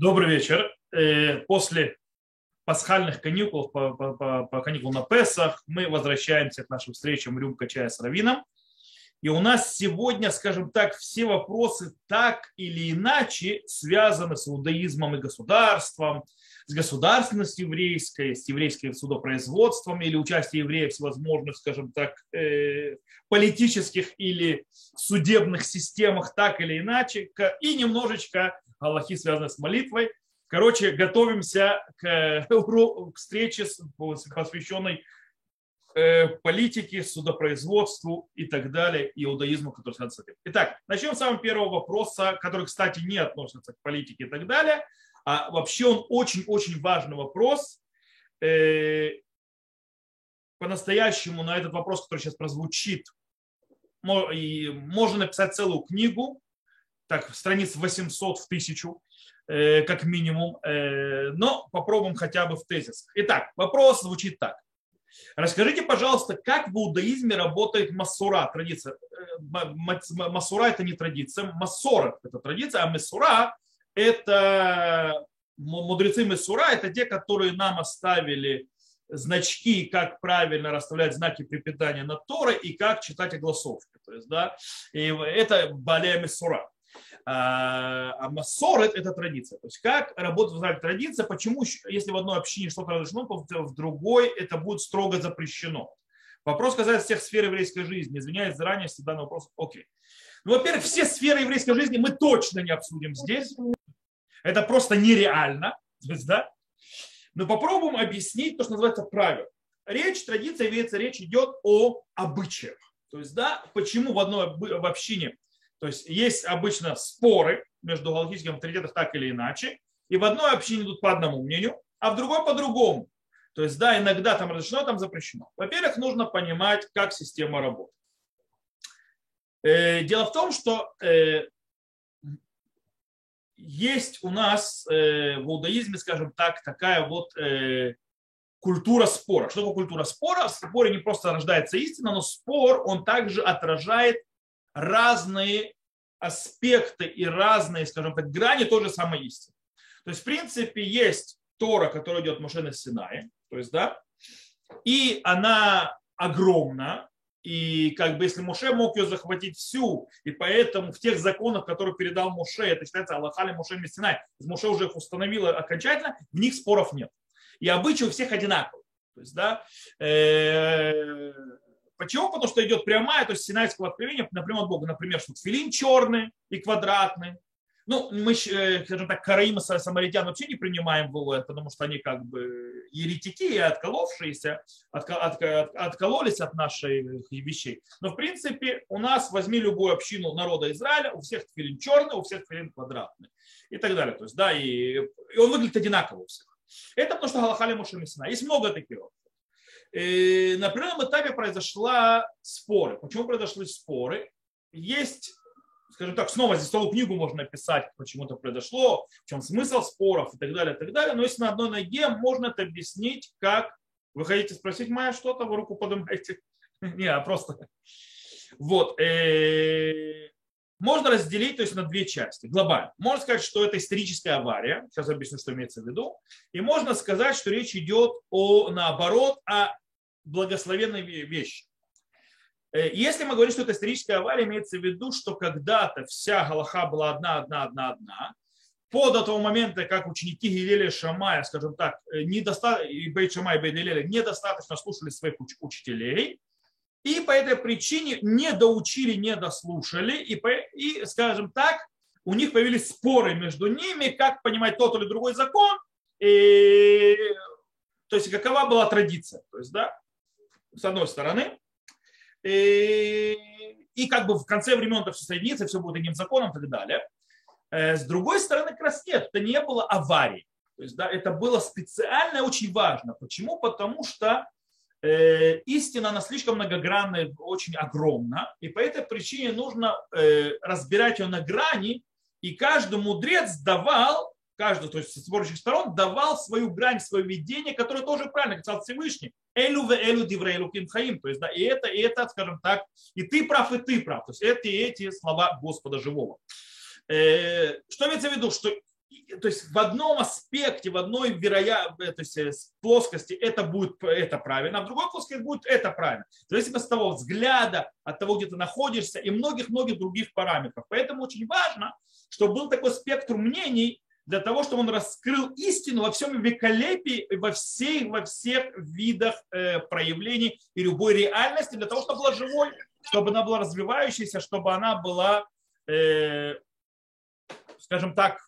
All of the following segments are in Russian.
Добрый вечер. Э, после пасхальных каникул, по, по, по, по каникул на Песах, мы возвращаемся к нашим встречам «Рюмка чая с равином». И у нас сегодня, скажем так, все вопросы так или иначе связаны с иудаизмом и государством, с государственностью еврейской, с еврейским судопроизводством или участием евреев в всевозможных, скажем так, э, политических или судебных системах так или иначе, и немножечко Галахи, связанные с молитвой. Короче, готовимся к, к встрече, посвященной э, политике, судопроизводству и так далее, иудаизму, который связан с этим. Итак, начнем с самого первого вопроса, который, кстати, не относится к политике и так далее, а вообще он очень-очень важный вопрос. Э, по-настоящему на этот вопрос, который сейчас прозвучит, можно написать целую книгу, так, страниц 800 в тысячу, э, как минимум, э, но попробуем хотя бы в тезис. Итак, вопрос звучит так. Расскажите, пожалуйста, как в иудаизме работает массура, традиция. Э, массура это не традиция, массора это традиция, а месура это мудрецы месура, это те, которые нам оставили значки, как правильно расставлять знаки припитания на Торы и как читать огласовки. То есть, да, и это балия месура. А, а массорет – это традиция. То есть как работает в Израиле традиция, почему, если в одной общине что-то разрешено, то в другой это будет строго запрещено. Вопрос касается всех сфер еврейской жизни. Извиняюсь заранее, если данный вопрос окей. Ну, во-первых, все сферы еврейской жизни мы точно не обсудим здесь. Это просто нереально. То есть, да? Но попробуем объяснить то, что называется правило. Речь, традиция, имеется речь идет о обычаях. То есть, да, почему в одной в общине то есть есть обычно споры между галактическими авторитетами так или иначе, и в одной общине идут по одному мнению, а в другой по другому. То есть, да, иногда там разрешено, там запрещено. Во-первых, нужно понимать, как система работает. Э, дело в том, что э, есть у нас э, в иудаизме, скажем так, такая вот культура спора. Что такое культура спора? В споре не просто рождается истина, но спор, он также отражает разные аспекты и разные, скажем так, грани той же самой истины. То есть, в принципе, есть Тора, которая идет Моше на то есть, да, и она огромна, и как бы если Моше мог ее захватить всю, и поэтому в тех законах, которые передал Моше, это считается Аллахали Моше Мессинай, Моше уже их установил окончательно, в них споров нет. И обычаи у всех одинаковые. То есть, да, э, Почему? Потому что идет прямая, то есть синайского откровения например, от Бога. Например, что филин черный и квадратный. Ну, мы, э, скажем так, караима самаритян вообще не принимаем в ООН, потому что они как бы еретики и отколовшиеся, от, от, от, откололись от наших вещей. Но, в принципе, у нас, возьми любую общину народа Израиля, у всех филин черный, у всех филин квадратный и так далее. То есть, да, и, и он выглядит одинаково у всех. Это потому что Галахали Мушамисина. Есть много таких. И на определенном этапе произошла споры. Почему произошли споры? Есть, скажем так, снова здесь целую книгу можно написать, почему это произошло, в чем смысл споров и так далее, и так далее. Но если на одной ноге, можно это объяснить, как вы хотите спросить Майя что-то, вы руку поднимаете? Не, а просто. Вот. Э, можно разделить то есть, на две части, глобально. Можно сказать, что это историческая авария, сейчас объясню, что имеется в виду, и можно сказать, что речь идет о, наоборот, о благословенной вещи. Э, если мы говорим, что это историческая авария, имеется в виду, что когда-то вся Галаха была одна, одна, одна, одна, по до того момента, как ученики Гилеля Шамая, скажем так, э, недоста... и Бейт Шамай и Бейт недостаточно слушали своих учителей, и по этой причине не доучили, не дослушали, и, и, скажем так, у них появились споры между ними, как понимать тот или другой закон, и, то есть какова была традиция. То есть, да, с одной стороны, и, и как бы в конце времен это все соединится, все будет одним законом и так далее. Э, с другой стороны, как раз нет, это не было аварии. То есть, да, это было специально очень важно. Почему? Потому что истина, она слишком многогранная, очень огромна, и по этой причине нужно э, разбирать ее на грани, и каждый мудрец давал, каждый, то есть с спорящих сторон, давал свою грань, свое видение, которое тоже правильно, сказал Всевышний. Элю в элю диврейлу хаим. То есть, да, и это, и это, скажем так, и ты прав, и ты прав. То есть, это и эти слова Господа живого. Э, что имеется в виду? Что то есть в одном аспекте, в одной вероя... то есть плоскости это будет это правильно, а в другой плоскости будет это правильно. В зависимости от того взгляда, от того, где ты находишься и многих-многих других параметров. Поэтому очень важно, чтобы был такой спектр мнений, для того, чтобы он раскрыл истину во всем великолепии, во всех, во всех видах э, проявлений и любой реальности, для того, чтобы была живой, чтобы она была развивающейся, чтобы она была, э, скажем так,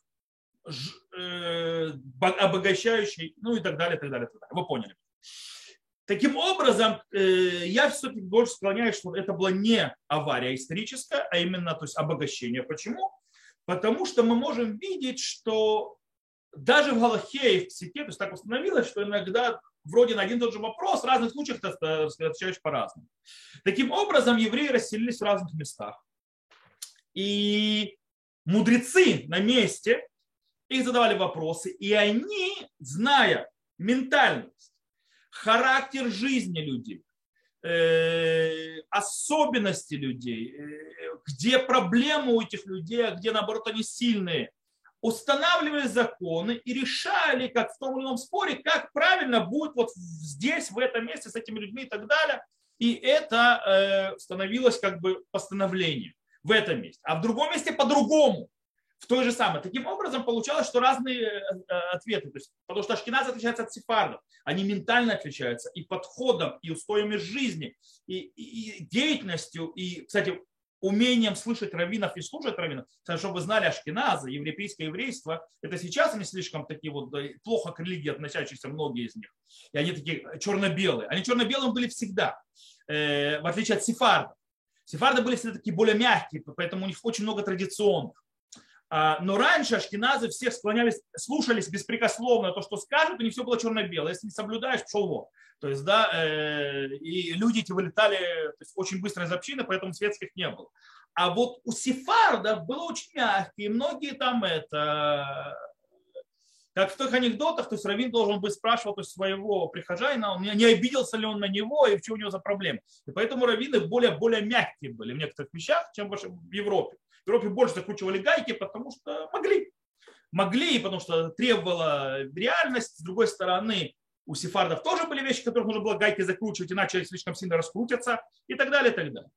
э, обогащающей, ну и так далее, так далее, так далее. Вы поняли. Таким образом, э, я все-таки больше склоняюсь, что это была не авария историческая, а именно то есть обогащение. Почему? Потому что мы можем видеть, что даже в Галахе и в Психе, то есть так установилось, что иногда вроде на один и тот же вопрос в разных случаях ты отвечаешь по-разному. Таким образом, евреи расселились в разных местах. И мудрецы на месте их задавали вопросы, и они, зная ментальность, характер жизни людей, Э, особенности людей, э, где проблемы у этих людей, а где наоборот они сильные. Устанавливали законы и решали, как в том или ином споре, как правильно будет вот здесь, в этом месте, с этими людьми и так далее. И это э, становилось как бы постановлением в этом месте. А в другом месте по-другому в той же самой. Таким образом, получалось, что разные э, э, ответы. То есть, потому что ашкеназ отличается от сефардов. Они ментально отличаются и подходом, и устоями жизни, и, и, и деятельностью, и, кстати, умением слышать раввинов и слушать раввинов. Чтобы вы знали, ашкеназы, европейское еврейство, это сейчас они слишком такие вот плохо к религии относящиеся, многие из них. И они такие черно-белые. Они черно-белым были всегда, э, в отличие от сефардов. Сефарды были всегда такие более мягкие, поэтому у них очень много традиционных. А, но раньше ашкеназы всех склонялись, слушались беспрекословно то, что скажут, у них все было черно-белое. Если не соблюдаешь, пошел вон. То есть, да, э, и люди эти вылетали то есть, очень быстро из общины, поэтому светских не было. А вот у сефардов было очень мягкие, многие там это, как в тех анекдотах, то есть Равин должен быть спрашивал то есть, своего прихожанина, он не обиделся ли он на него и что у него за проблемы. И поэтому раввины более, более мягкие были в некоторых вещах, чем в Европе. Европе больше закручивали гайки, потому что могли. Могли, потому что требовала реальность. С другой стороны, у сефардов тоже были вещи, которых нужно было гайки закручивать, иначе они слишком сильно раскрутятся и так далее, и так далее.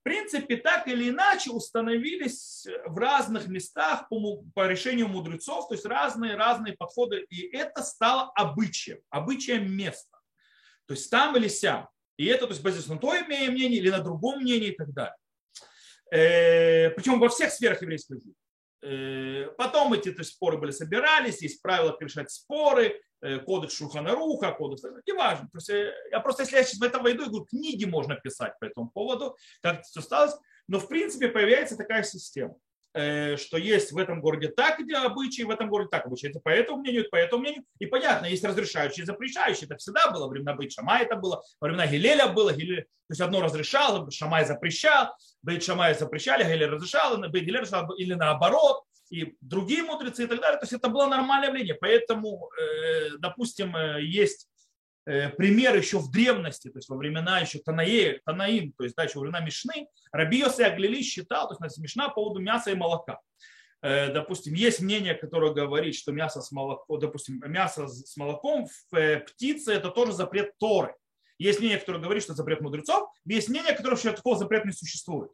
В принципе, так или иначе установились в разных местах по, по решению мудрецов, то есть разные, разные подходы, и это стало обычаем, обычаем места. То есть там или сям. И это, то есть, базируясь на той мнении или на другом мнении и так далее. Э, причем во всех сферах еврейской жизни. Э, потом эти то есть, споры были собирались, есть правила решать споры, э, кодекс Шуханаруха, кодекс, неважно. То есть, я просто, если я сейчас в это войду, я говорю, книги можно писать по этому поводу, как это все осталось. Но в принципе появляется такая система. Э, что есть в этом городе так где обычаи, в этом городе так обычаи. Это по этому мнению, это по этому мнению. И понятно, есть разрешающие и запрещающие. Это всегда было. Во времена Бейт Шамай это было, во времена Гилеля было. Гилель, то есть одно разрешал, Шамай запрещал, Бейт Шамай запрещали, Гилель разрешал, Бейт Гилель разрешал, или наоборот. И другие мудрецы и так далее. То есть это было нормальное явление. Поэтому, э, допустим, э, есть пример еще в древности, то есть во времена еще Танаи, Танаим, то есть да, еще во времена Мишны, Раби Йоси Аглили считал, то есть Мишна по поводу мяса и молока. Э, допустим, есть мнение, которое говорит, что мясо с молоком, допустим, мясо с молоком в э, птице это тоже запрет Торы. Есть мнение, которое говорит, что это запрет мудрецов, есть мнение, которое что такого запрета не существует.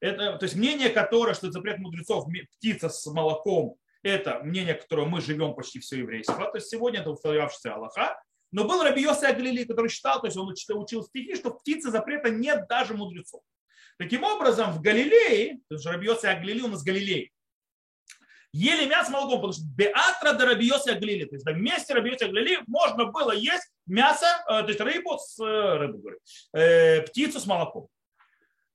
Это, то есть мнение, которое, что это запрет мудрецов, птица с молоком, это мнение, которое мы живем почти все еврейство. То есть сегодня это устоявшийся Аллаха. Но был Раби Йоси Аглили, который считал, то есть он учил, стихи, что в птице запрета нет даже мудрецов. Таким образом, в Галилее, то есть Раби Йоси Аглили у нас Галилей, ели мясо молоком, потому что Беатра до Раби Йоси Аглили, то есть на месте Раби Йоси Аглили можно было есть мясо, э, то есть рыбу с э, рыбу, говорю, э, птицу с молоком.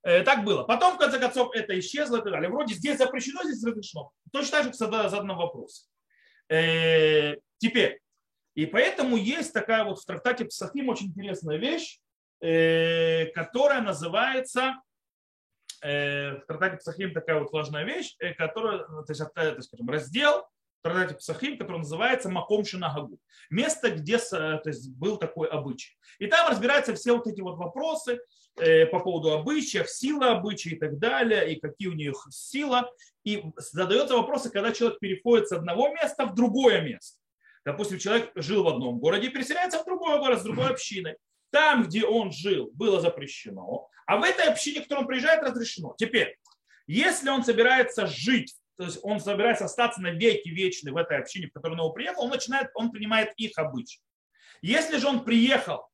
Так было. Потом, в конце концов, это исчезло и так далее. Вроде здесь запрещено, здесь разрешено. Точно так же задан вопрос. Теперь, и поэтому есть такая вот в трактате Псахим очень интересная вещь, э, которая называется, э, в трактате Псахим такая вот важная вещь, э, которая, то есть, это, скажем, раздел, Традати Псахим, который называется Маком Шинагагу. Место, где то есть, был такой обычай. И там разбираются все вот эти вот вопросы по поводу обычаев, сила обычаев и так далее, и какие у них сила. И задается вопросы, когда человек переходит с одного места в другое место. Допустим, человек жил в одном городе и переселяется в другой город с другой общиной. Там, где он жил, было запрещено, а в этой общине, в которой он приезжает, разрешено. Теперь, если он собирается жить то есть он собирается остаться на веки вечные в этой общине, в которую он приехал, он начинает, он принимает их обычаи. Если же он приехал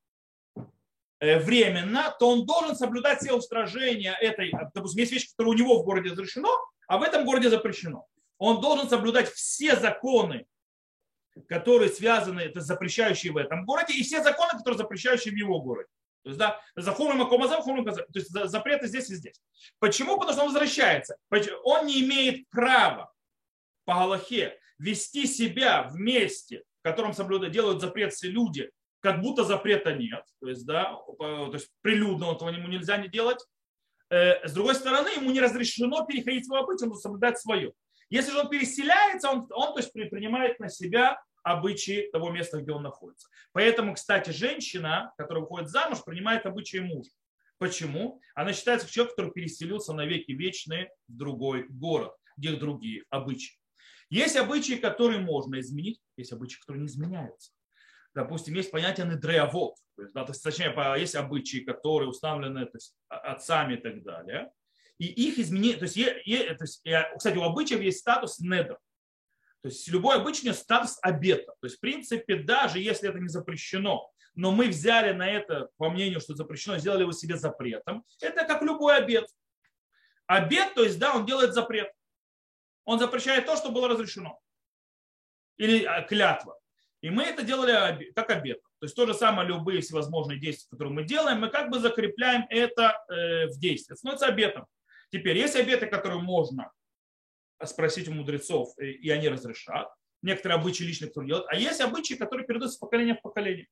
э, временно, то он должен соблюдать все устражения этой, допустим, есть вещи, которые у него в городе разрешено, а в этом городе запрещено. Он должен соблюдать все законы, которые связаны, это запрещающие в этом городе, и все законы, которые запрещающие в его городе. То есть, да, захумим акомаза, хумим То есть запреты здесь и здесь. Почему? Потому что он возвращается. Он не имеет права по Галахе вести себя в месте, в котором соблюдают, делают запрет все люди, как будто запрета нет. То есть, да, то есть прилюдно этого ему нельзя не делать. Э, с другой стороны, ему не разрешено переходить свое быть, он соблюдать свое. Если же он переселяется, он, он то есть, принимает на себя обычаи того места, где он находится. Поэтому, кстати, женщина, которая выходит замуж, принимает обычаи мужа. Почему? Она считается человек, который переселился на веки вечные в другой город, где другие обычаи. Есть обычаи, которые можно изменить, есть обычаи, которые не изменяются. Допустим, есть понятие недреавод, то есть, да, то есть, точнее, есть обычаи, которые установлены то есть, отцами и так далее. И их изменить, то есть, е, е, то есть, кстати, у обычаев есть статус недр. То есть любой обычный статус обета. То есть в принципе, даже если это не запрещено, но мы взяли на это, по мнению, что запрещено, сделали его себе запретом, это как любой обет. Обет, то есть, да, он делает запрет. Он запрещает то, что было разрешено. Или а, клятва. И мы это делали как обет. То есть то же самое, любые всевозможные действия, которые мы делаем, мы как бы закрепляем это э, в действии. Это становится обетом. Теперь есть обеты, которые можно спросить у мудрецов, и они разрешат. Некоторые обычаи лично кто делает. А есть обычаи, которые передаются с поколения в поколение,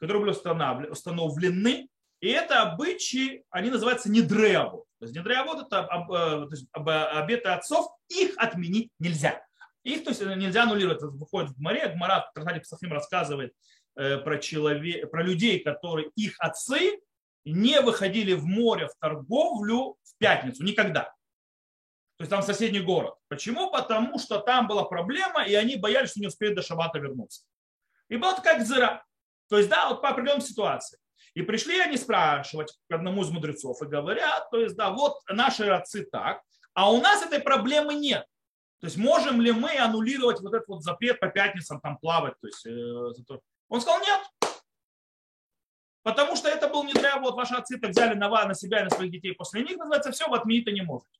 которые были установлены. И это обычаи, они называются недреавод. То есть недреавод это э, обеты отцов, их отменить нельзя. Их то есть, нельзя аннулировать. Это выходит в море, Гмара в Трахате Псахим рассказывает э, про, человек, про людей, которые их отцы не выходили в море в торговлю в пятницу никогда то есть там соседний город. Почему? Потому что там была проблема, и они боялись, что не успеют до шабата вернуться. И было как зыра. То есть, да, вот по определенной ситуации. И пришли они спрашивать к одному из мудрецов и говорят, то есть, да, вот наши отцы так, а у нас этой проблемы нет. То есть можем ли мы аннулировать вот этот вот запрет по пятницам там плавать? То есть, э, он сказал нет. Потому что это был не зря, вот ваши отцы так взяли на, на себя и на своих детей после них, называется, все, вы отменить не можете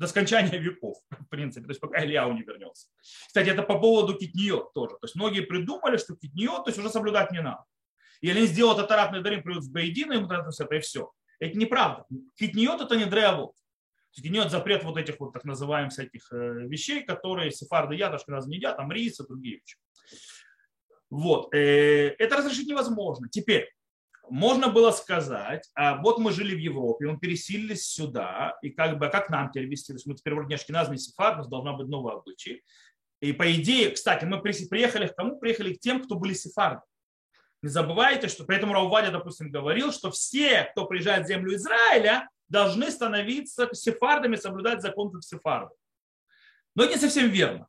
до скончания веков, в принципе, то есть пока Ильяу не вернется. Кстати, это по поводу китниот тоже. То есть многие придумали, что китниот, то есть уже соблюдать не надо. Или они сделают атаратный дарим, придут в Бейдин, и им это, это и все. Это неправда. Китниот это не дреавод. Китниот запрет вот этих вот так называемых всяких э, вещей, которые сефарды едят, раз не едят, там рис и другие вещи. Вот. Э, это разрешить невозможно. Теперь, можно было сказать, а вот мы жили в Европе, мы переселились сюда, и как бы, как нам теперь вести? То есть мы теперь вроде ашкеназный сефар, у нас должна быть новая обычай. И по идее, кстати, мы приехали к кому? Приехали к тем, кто были сефарды. Не забывайте, что поэтому Раувадя, допустим, говорил, что все, кто приезжает в землю Израиля, должны становиться сефардами, соблюдать закон как сефарды. Но это не совсем верно.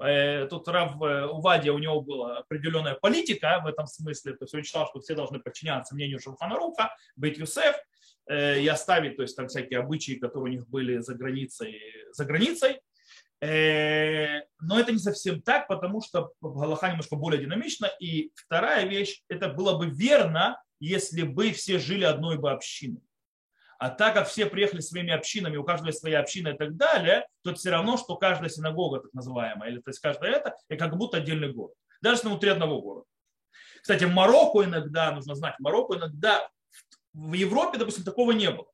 Э, тут Рав э, Увадия, у него была определенная политика в этом смысле, то есть он считал, что все должны подчиняться мнению Шулханаруха, быть Юсеф э, и оставить то есть, там всякие обычаи, которые у них были за границей. За границей. Но это не совсем так, потому что Галаха немножко более динамично. И вторая вещь, это было бы верно, если бы все жили одной бы общиной. А так как все приехали своими общинами, у каждого своя община и так далее, то это все равно, что каждая синагога, так называемая, или то есть каждая это, и как будто отдельный город. Даже внутри одного города. Кстати, в Марокко иногда, нужно знать, в Марокко иногда, в Европе, допустим, такого не было.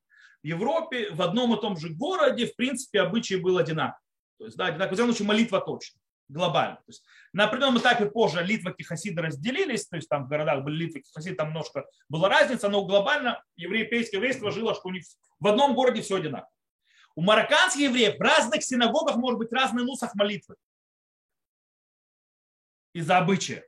В Европе в одном и том же городе, в принципе, обычай был одинаковый. То есть, да, одинаковый, в случае молитва точно глобально. То есть на определенном этапе позже литваки хасиды разделились, то есть там в городах были литваки хасиды, там немножко была разница, но глобально европейское еврейство жило, что у них в одном городе все одинаково. У марокканских евреев в разных синагогах может быть разный нусах молитвы. из-за обычая.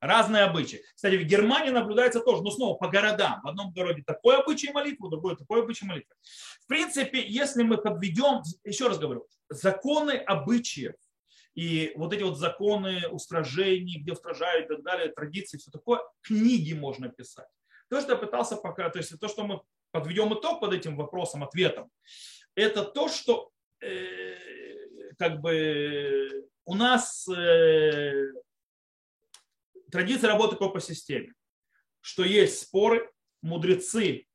Разные обычаи. Кстати, в Германии наблюдается тоже, но снова по городам. В одном городе такой обычай молитвы, в другой такой обычай молитвы. В принципе, если мы подведем, еще раз говорю, законы обычаев и вот эти вот законы устражений, где устражают и так далее, традиции, все такое, книги можно писать. То, что я пытался пока, то есть то, что мы подведем итог под этим вопросом, ответом, это то, что э, как бы у нас э, традиция работы по системе, что есть споры, мудрецы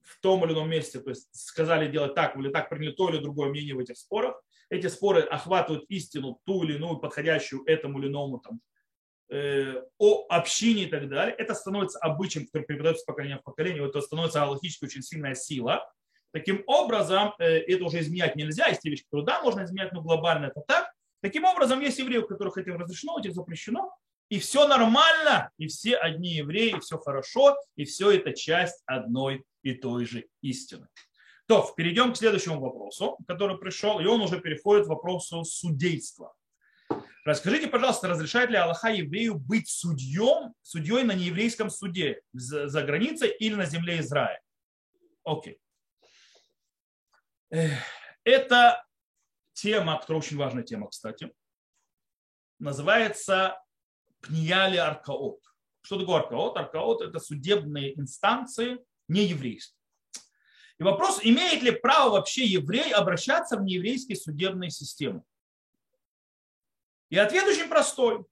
в том или ином месте, то есть сказали делать так или так, приняли то или другое мнение в этих спорах. Эти споры охватывают истину, ту или иную, подходящую этому или иному там, э, о общине и так далее. Это становится обычаем, который передается с поколения в поколение. Это становится логически очень сильная сила. Таким образом, э, это уже изменять нельзя. Есть те вещи, которые да, можно изменять, но глобально это так. Таким образом, есть евреи, у которых это разрешено, у этих запрещено и все нормально, и все одни евреи, и все хорошо, и все это часть одной и той же истины. То, перейдем к следующему вопросу, который пришел, и он уже переходит к вопросу судейства. Расскажите, пожалуйста, разрешает ли Аллаха еврею быть судьем, судьей на нееврейском суде за, за границей или на земле Израиля? Окей. Это тема, которая очень важная тема, кстати. Называется пнияли аркаот. Что такое аркаот? Аркаот – это судебные инстанции нееврейские. И вопрос, имеет ли право вообще еврей обращаться в нееврейские судебные системы? И ответ очень простой.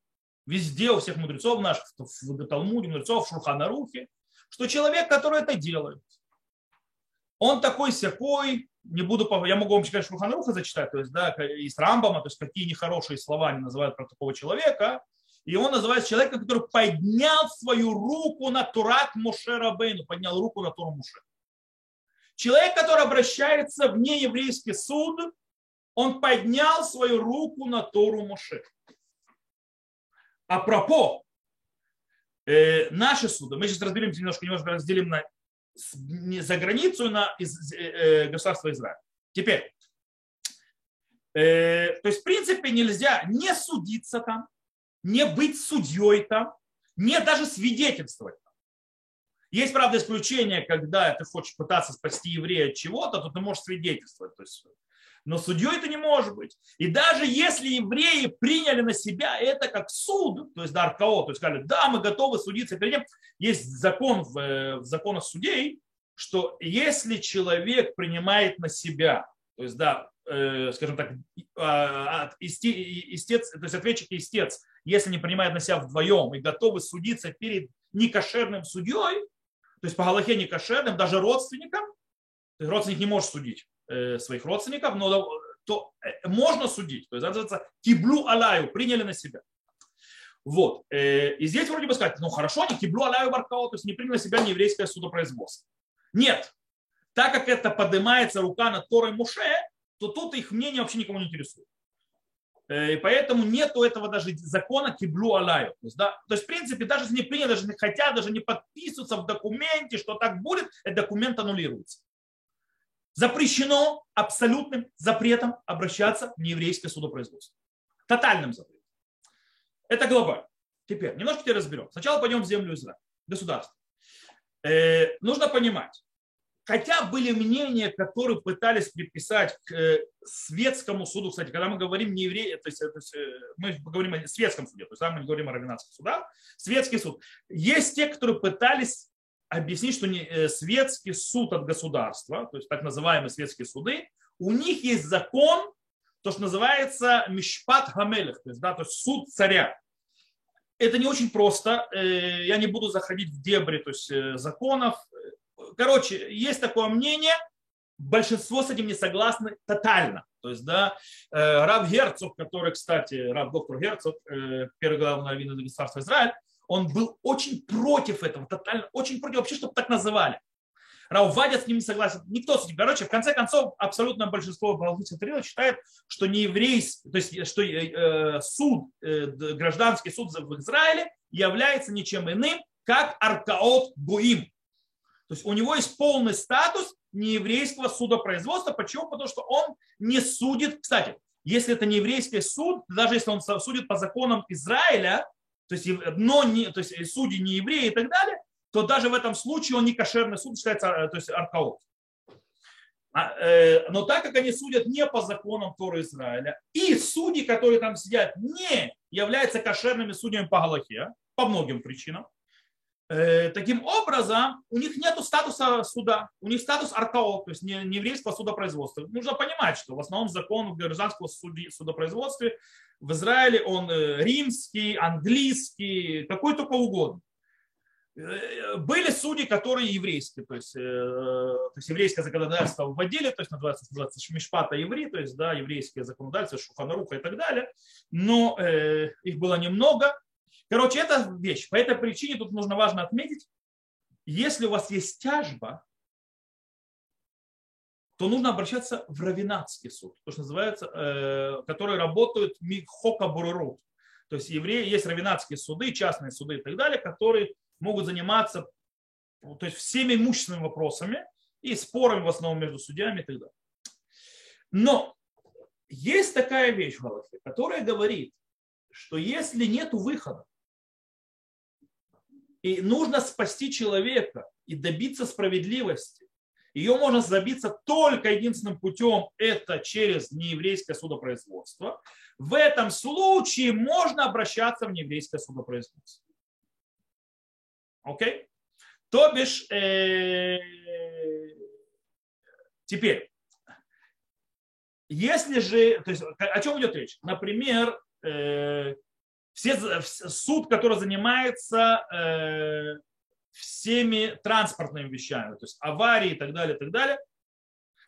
Везде у всех мудрецов наших, в Талмуде, мудрецов, в Шурханарухе, что человек, который это делает, он такой всякой, не буду, я могу вам сказать Шурханаруха зачитать, то есть, да, из Рамбама, то есть, какие нехорошие слова они называют про такого человека, и он называется человеком, который поднял свою руку на Турат Моше Рабейну, поднял руку на Туру Моше. Человек, который обращается в нееврейский суд, он поднял свою руку на Тору Моше. А пропо, э, наши суды, мы сейчас разберемся немножко, немножко разделим на за границу на из, э, э, государство Израиль. Теперь, э, то есть в принципе нельзя не судиться там, не быть судьей там, не даже свидетельствовать там. Есть, правда, исключение, когда ты хочешь пытаться спасти еврея от чего-то, то ты можешь свидетельствовать. То есть, но судьей это не может быть. И даже если евреи приняли на себя это как суд, то есть да, РКО, то есть сказали, да, мы готовы судиться перед ним, есть закон в, э, в законах судей, что если человек принимает на себя, то есть да, э, скажем так, а, истец, то есть ответчик и истец если не принимают на себя вдвоем и готовы судиться перед некошерным судьей, то есть по Галахе некошерным, даже родственникам, то есть родственник не может судить э, своих родственников, но то э, можно судить. То есть называется киблу алаю, приняли на себя. Вот. Э, и здесь вроде бы сказать, ну хорошо, не киблу алаю баркао, то есть не приняли на себя нееврейское судопроизводство. Нет. Так как это поднимается рука над Торой Муше, то тут их мнение вообще никому не интересует. Э, и поэтому нету этого даже закона киблу алаю. То есть, да, то есть, в принципе, даже если не принято, даже не хотят, даже не подписываться в документе, что так будет, этот документ аннулируется. Запрещено абсолютным запретом обращаться в нееврейское судопроизводство. Тотальным запретом. Это глобально. Теперь, немножко теперь разберем. Сначала пойдем в землю Израиля, государство. Э, нужно понимать, Хотя были мнения, которые пытались приписать к э, светскому суду, кстати, когда мы говорим не евреи, то есть, то есть э, мы говорим о светском суде, то есть мы не говорим о равенатских судах, светский суд. Есть те, которые пытались объяснить, что не, э, светский суд от государства, то есть так называемые светские суды, у них есть закон, то, что называется мишпат хамелех, то есть, да, то есть суд царя. Это не очень просто, я не буду заходить в дебри то есть, законов, короче, есть такое мнение, большинство с этим не согласны тотально. То есть, да, э, Рав Герцог, который, кстати, Рав доктор Герцог, э, первый главный раввин государства Израиль, он был очень против этого, тотально, очень против вообще, чтобы так называли. Рав Вадя с ним не согласен, никто с ним. Короче, в конце концов, абсолютное большинство Балдыцев считает, что не еврейский, то есть, что э, суд, гражданский суд в Израиле является ничем иным, как аркаот гуим, то есть у него есть полный статус нееврейского судопроизводства. Почему? Потому что он не судит. Кстати, если это не еврейский суд, даже если он судит по законам Израиля, то есть, но не, то есть судьи не евреи и так далее, то даже в этом случае он не кошерный суд, считается э, то есть аркаот. А, э, но так как они судят не по законам Торы Израиля, и судьи, которые там сидят, не являются кошерными судьями по Галахе, по многим причинам, таким образом у них нет статуса суда, у них статус аркао, то есть не, не еврейского судопроизводства. Нужно понимать, что в основном закон гражданского суди, судопроизводства в Израиле он римский, английский, какой только угодно. Э, были судьи, которые еврейские, то есть, э, то есть еврейское законодательство вводили, то есть называется, называется Шмишпата еврей, то есть да, еврейские законодательства, Шуханаруха и так далее, но э, их было немного. Короче, это вещь. По этой причине тут нужно важно отметить, если у вас есть тяжба, то нужно обращаться в Равинатский суд, то, что называется, э, которые работают Михока Бурурут. То есть евреи, есть равинатские суды, частные суды и так далее, которые могут заниматься то есть всеми имущественными вопросами и спорами в основном между судьями и так далее. Но есть такая вещь в Галахе, которая говорит, что если нет выхода, и нужно спасти человека и добиться справедливости, ее можно добиться только единственным путем, это через нееврейское судопроизводство. В этом случае можно обращаться в нееврейское судопроизводство. Окей? То бишь, э, теперь, если же, то есть о чем идет речь? Например, э, все, суд, который занимается э, всеми транспортными вещами, то есть аварии и так далее, и так далее.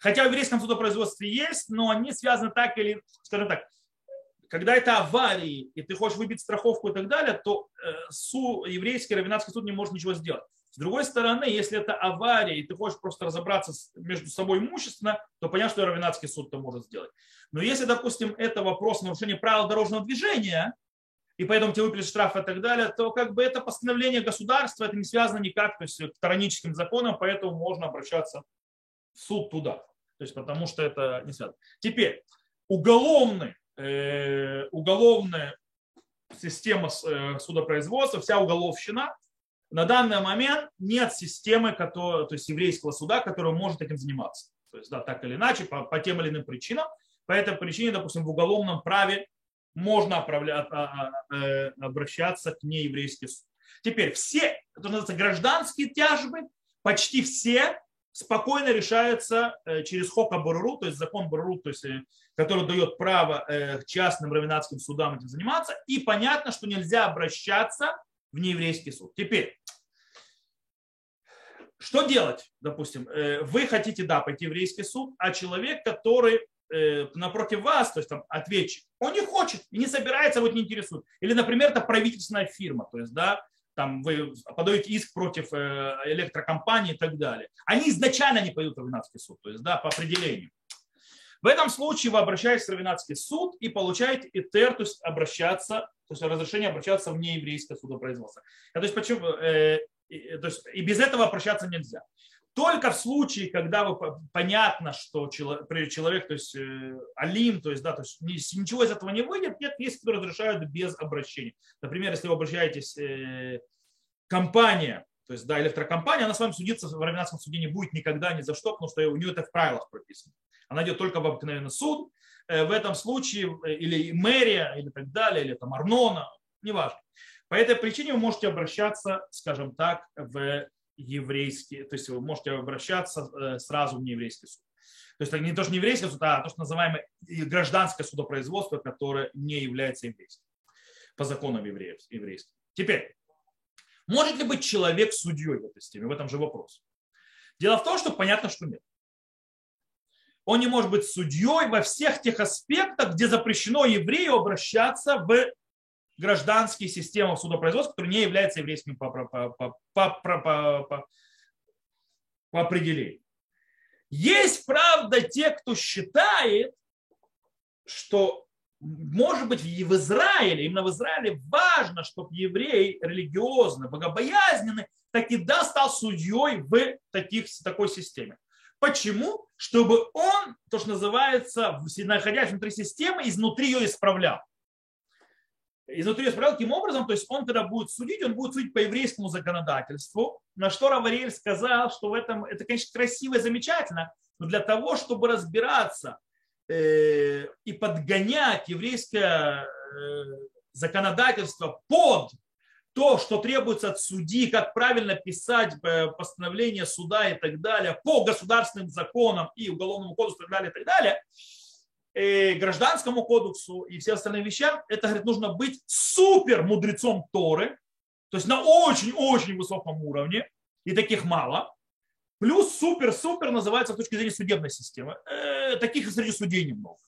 Хотя в еврейском судопроизводстве есть, но они связаны так или, скажем так, когда это аварии, и ты хочешь выбить страховку и так далее, то э, су, еврейский равенатский суд не может ничего сделать. С другой стороны, если это авария, и ты хочешь просто разобраться между собой имущественно, то понятно, что равенатский суд это может сделать. Но если, допустим, это вопрос нарушения правил дорожного движения, и поэтому тебе выпили штраф и так далее, то как бы это постановление государства, это не связано никак то есть, к тараническим законам, поэтому можно обращаться в суд туда. То есть потому что это не связано. Теперь, уголовный Э, уголовная система э, судопроизводства, вся уголовщина, на данный момент нет системы, которая, то есть еврейского суда, которая может этим заниматься. То есть, да, так или иначе, по, по тем или иным причинам. По этой причине, допустим, в уголовном праве можно а, а, э, обращаться к нееврейским суд. Теперь все, это называется гражданские тяжбы, почти все спокойно решаются через хока Баруру, то есть закон Баруру, то есть который дает право э, частным равенатским судам этим заниматься, и понятно, что нельзя обращаться в нееврейский суд. Теперь, что делать, допустим, э, вы хотите, да, пойти в еврейский суд, а человек, который э, напротив вас, то есть там ответчик, он не хочет не собирается, вот не интересует. Или, например, это правительственная фирма, то есть, да, там вы подаете иск против электрокомпании и так далее. Они изначально не пойдут в равенатский суд, то есть, да, по определению. В этом случае вы обращаетесь в Равенатский суд и получаете ИТР, то есть обращаться, то есть разрешение обращаться в нееврейское судопроизводство. То есть, почему, э, то есть и без этого обращаться нельзя. Только в случае, когда вы, понятно, что человек, то есть э, алим, то есть, да, то есть ничего из этого не выйдет, нет, есть, которые разрешают без обращения. Например, если вы обращаетесь, э, компания, то есть, да, электрокомпания, она с вами судиться в равенатском суде не будет никогда ни за что, потому что у нее это в правилах прописано. Она идет только в обыкновенный суд. Э, в этом случае э, или мэрия, или так далее, или там Арнона, неважно. По этой причине вы можете обращаться, скажем так, в еврейский, то есть вы можете обращаться э, сразу в нееврейский суд. То есть не то, что не еврейский суд, а то, что называемое гражданское судопроизводство, которое не является еврейским по законам евреев, еврейским. Теперь, может ли быть человек судьей в этой системе? В этом же вопрос. Дело в том, что понятно, что нет он не может быть судьей во всех тех аспектах, где запрещено еврею обращаться в гражданские системы судопроизводства, которые не являются еврейскими по, по, по, по, по, по, по определению. Есть, правда, те, кто считает, что, может быть, в Израиле, именно в Израиле важно, чтобы еврей религиозный, богобоязненный, таки да стал судьей в таких, такой системе. Почему? Чтобы он, то, что называется, находясь внутри системы, изнутри ее исправлял. Изнутри исправлял таким образом, то есть он, когда будет судить, он будет судить по еврейскому законодательству, на что Равариэль сказал, что в этом, это, конечно, красиво и замечательно, но для того, чтобы разбираться э, и подгонять еврейское э, законодательство под то, что требуется от судьи, как правильно писать э, постановление суда и так далее, по государственным законам и уголовному кодексу и так далее, и так далее, гражданскому кодексу и все остальные вещам, это, говорит, нужно быть супер мудрецом Торы, то есть на очень-очень высоком уровне, и таких мало. Плюс супер-супер называется с точки зрения судебной системы. Э, таких среди судей немного.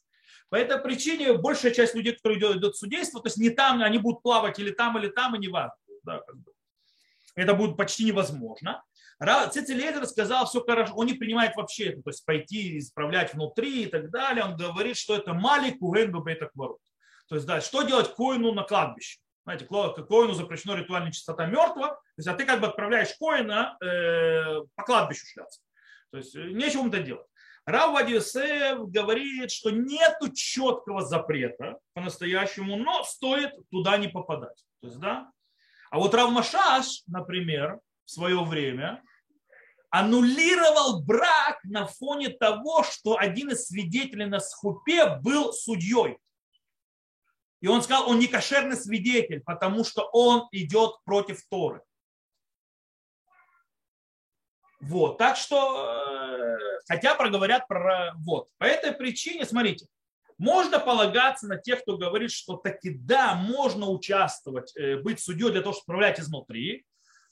По этой причине большая часть людей, которые идут, в судейство, то есть не там, они будут плавать или там, или там, и не важно. Да, как бы. Это будет почти невозможно. Цицелезер сказал, все хорошо, он не принимает вообще это, то есть пойти исправлять внутри и так далее. Он говорит, что это мали куэн бебейтакварут. То есть, да, что делать коину на кладбище? Знаете, коину запрещено ритуальная чистота мертвого, то есть, а ты как бы отправляешь коина э, по кладбищу шляться. То есть, э, нечего это делать. Рав Вадиосеф говорит, что нет четкого запрета по-настоящему, но стоит туда не попадать. То есть, да? А вот Рав Машаш, например, в свое время аннулировал брак на фоне того, что один из свидетелей на схупе был судьей. И он сказал, он не кошерный свидетель, потому что он идет против Торы. Вот, так что, э, хотя проговорят про, вот, по этой причине, смотрите, можно полагаться на тех, кто говорит, что таки да, можно участвовать, э, быть судьей для того, чтобы управлять изнутри,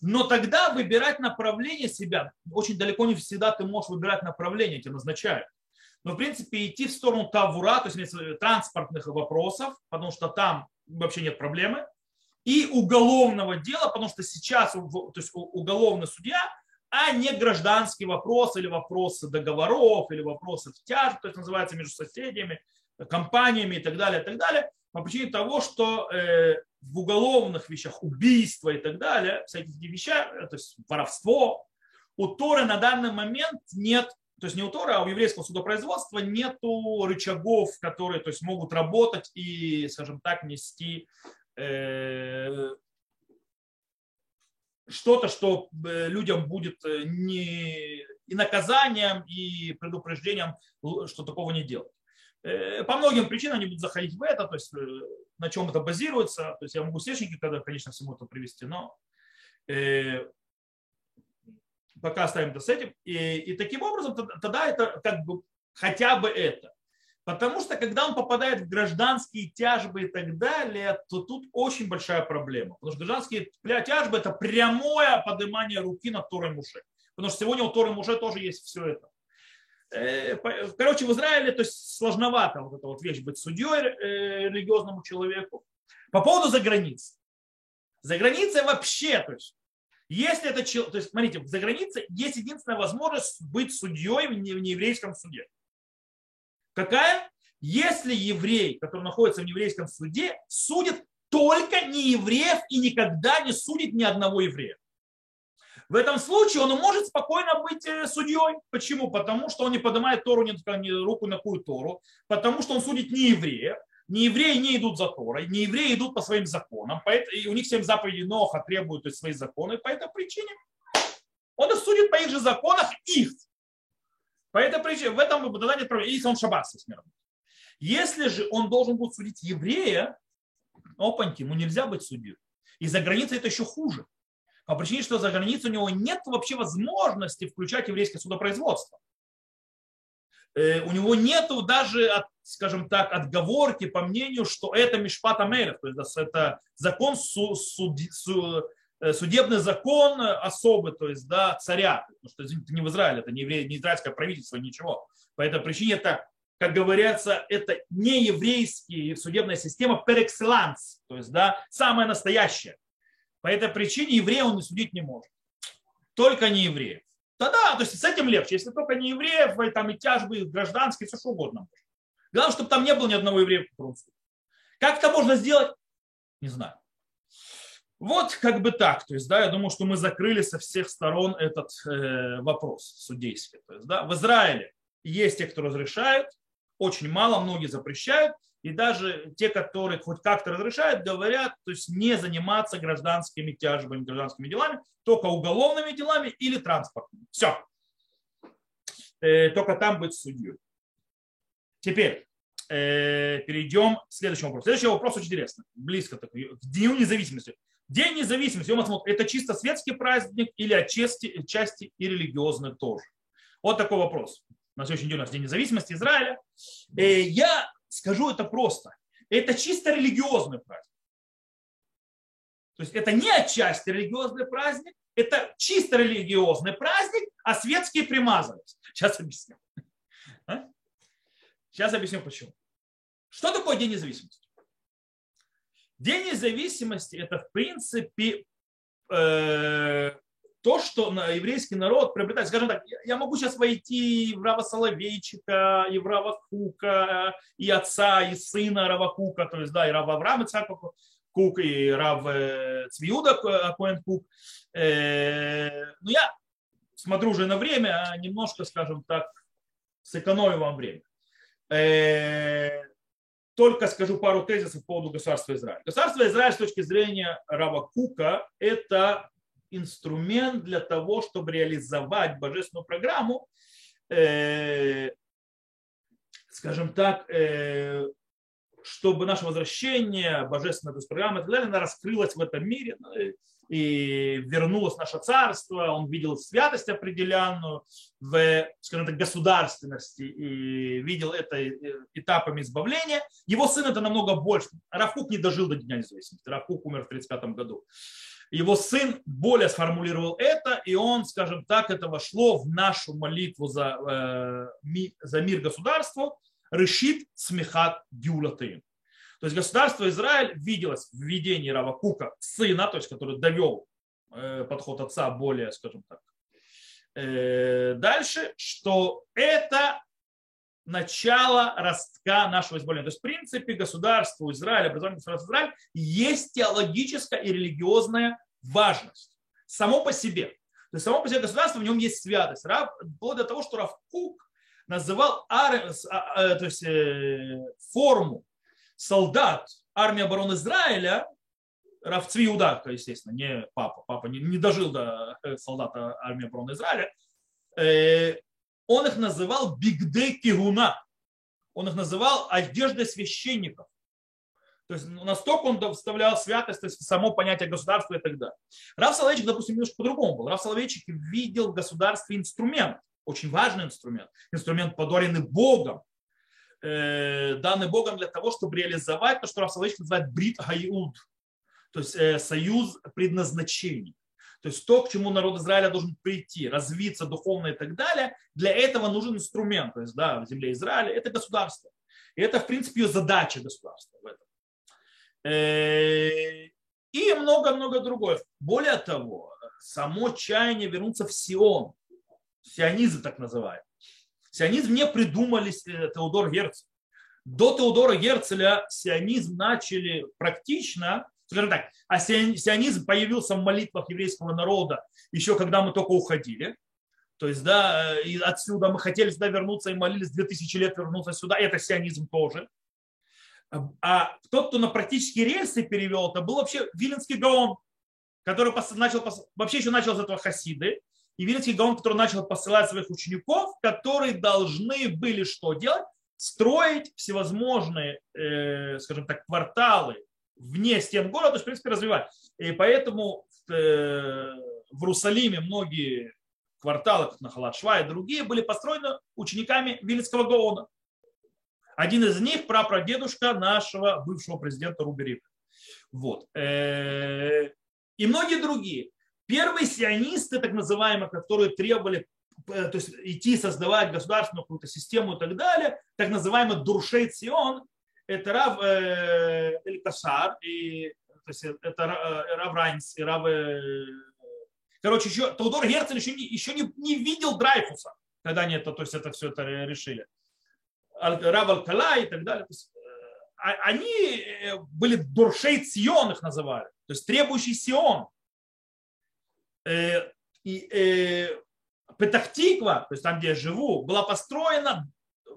но тогда выбирать направление себя, очень далеко не всегда ты можешь выбирать направление, тебе назначают. Но, в принципе, идти в сторону тавура, то есть транспортных вопросов, потому что там вообще нет проблемы, и уголовного дела, потому что сейчас то есть уголовный судья, а не гражданский вопрос или вопросы договоров, или вопросы в тяж, то есть называется между соседями, компаниями и так далее, и так далее, по причине того, что э, в уголовных вещах, убийства и так далее, всякие вещи, э, то есть воровство, у Торы на данный момент нет, то есть не у Торы, а у еврейского судопроизводства нет рычагов, которые то есть, могут работать и, скажем так, нести э, что-то, что э, людям будет не и наказанием, и предупреждением, что такого не делать. По многим причинам они будут заходить в это, то есть на чем это базируется. То есть я могу источники, когда, конечно, всему это привести, но э, пока оставим это с этим. И, и таким образом тогда это как бы хотя бы это. Потому что когда он попадает в гражданские тяжбы и так далее, то тут очень большая проблема. Потому что гражданские тяжбы это прямое поднимание руки на Торой Муше. Потому что сегодня у Торы Муше тоже есть все это. Э, короче, в Израиле то есть сложновато вот эта вот вещь быть судьей э, религиозному человеку. По поводу за границей. За границей вообще, то есть, если это то есть, смотрите, за границей есть единственная возможность быть судьей в нееврейском суде. Какая? Если еврей, который находится в нееврейском суде, судит только не евреев и никогда не судит ни одного еврея. В этом случае он может спокойно быть э, судьей. Почему? Потому что он не поднимает Тору, не руку на какую Тору, потому что он судит не евреев, не евреи не идут за Торой, не евреи идут по своим законам, и у них семь заповедей Ноха требуют то есть, свои законы, по этой причине он их судит по их же законах, их. По этой причине, в этом тогда нет проблем, если он шаббат с миром. Если же он должен будет судить еврея, опаньки, ему нельзя быть судьей. И за границей это еще хуже по причине, что за границей у него нет вообще возможности включать еврейское судопроизводство. Э, у него нет даже, скажем так, отговорки по мнению, что это Мишпат Амелев, то есть это закон, э, судебный закон особый, то есть да, царя, потому что это не в Израиле, это не, еврей, не израильское правительство, ничего. По этой причине это, как говорится, это не еврейская судебная система per excellence, то есть да, самая настоящая. По этой причине еврея он судить не может. Только не евреев. Тогда, то есть с этим легче. Если только не евреев, там и тяжбы, и гражданские, все что угодно. Главное, чтобы там не было ни одного еврея, который Как это можно сделать? Не знаю. Вот как бы так. То есть, да, я думаю, что мы закрыли со всех сторон этот э, вопрос судейский. То есть, да, в Израиле есть те, кто разрешают, очень мало, многие запрещают. И даже те, которые хоть как-то разрешают, говорят, то есть не заниматься гражданскими тяжбами, гражданскими делами, только уголовными делами или транспортными. Все. Э, только там быть судьей. Теперь э, перейдем к следующему вопросу. Следующий вопрос очень интересный, близко к Дню независимости. День независимости, это чисто светский праздник или отчасти части и религиозный тоже? Вот такой вопрос. На следующей неделе у нас День независимости Израиля. Э, я скажу это просто. Это чисто религиозный праздник. То есть это не отчасти религиозный праздник, это чисто религиозный праздник, а светские примазываются. Сейчас объясню. А? Сейчас объясню почему. Что такое День независимости? День независимости это в принципе э, то, что еврейский народ приобретает. Скажем так, я могу сейчас войти в Рава Соловейчика, и в Рава Кука, и отца, и сына Рава Кука, то есть, да, и Рава Авраама Цака Кук, и Рав э, Цвиуда Коэн Кук. Э, но я смотрю уже на время, а немножко, скажем так, сэкономим вам время. Э, только скажу пару тезисов по поводу государства Израиль. Государство Израиль с точки зрения Рава Кука – это инструмент для того, чтобы реализовать божественную программу, э, скажем так, э, чтобы наше возвращение, божественная программа и так далее, она раскрылась в этом мире ну, и вернулось наше царство, он видел святость определенную в, скажем так, государственности и видел это этапами избавления. Его сын это намного больше. Равкук не дожил до Дня независимости. Равкук умер в 1935 году. Его сын более сформулировал это, и он, скажем так, это вошло в нашу молитву за, э, за мир государству, решит смехат гюлатым. То есть государство Израиль виделось в видении Равакука сына, то есть который довел э, подход отца более, скажем так, э, дальше, что это начало ростка нашего избавления. То есть, в принципе, государство Израиля, образование государства Израиль есть теологическая и религиозная важность. Само по себе. То есть, само по себе государство, в нем есть святость. Вплоть до того, что Равкук называл ар, а, а, то есть, э, форму солдат армии обороны Израиля, Равцви Иуда, естественно, не папа, папа не, не дожил до э, солдата армии обороны Израиля, э, он их называл бигдей кигуна. Он их называл одеждой священников. То есть настолько он вставлял святость, то есть само понятие государства и так далее. Рав Соловейчик, допустим, немножко по-другому был. Рав Соловейчик видел в государстве инструмент, очень важный инструмент, инструмент, подаренный Богом, э, данный Богом для того, чтобы реализовать то, что Рав Соловейчик называет брит гаюд, то есть э, союз предназначений. То есть то, к чему народ Израиля должен прийти, развиться духовно и так далее, для этого нужен инструмент. То есть да, в земле Израиля это государство. И это, в принципе, ее задача государства в этом. Э, и много-много другое. Более того, само чаяние вернуться в Сион, сионизм так называемый. Сионизм не придумали э, Теодор Герцель. До Теодора Герцеля сионизм начали практично скажем так, а сионизм появился в молитвах еврейского народа еще когда мы только уходили. То есть, да, э, и отсюда мы хотели сюда вернуться и молились 2000 лет вернуться сюда. Это сионизм тоже. А тот, кто на практические рельсы перевел, это был вообще Виленский Гаон, который начал, вообще еще начал с этого хасиды. И Виленский Гаон, который начал посылать своих учеников, которые должны были что делать? Строить всевозможные, э, скажем так, кварталы вне стен города, то есть, в принципе, развивать. И поэтому в, э, в Иерусалиме многие кварталы, как на Халат-Шва и другие, были построены учениками Вилицкого Гаона. Один из них прапрадедушка нашего бывшего президента Рубери. Вот. Э, и многие другие. Первые сионисты, так называемые, которые требовали э, то есть идти создавать государственную какую-то систему и так далее, так называемый Дуршей Сион, это Рав э, Эль Кашар, и, то есть это э, Рав Райнс и Рав... Э, короче, еще Теодор Герцель еще, не, еще не, не видел Драйфуса, когда они это, то есть это все это решили. Рав Алкала и так далее. То есть, а, они были дуршей Сион их называли, то есть требующий Сион. И Петахтиква, то есть там, где я живу, была построена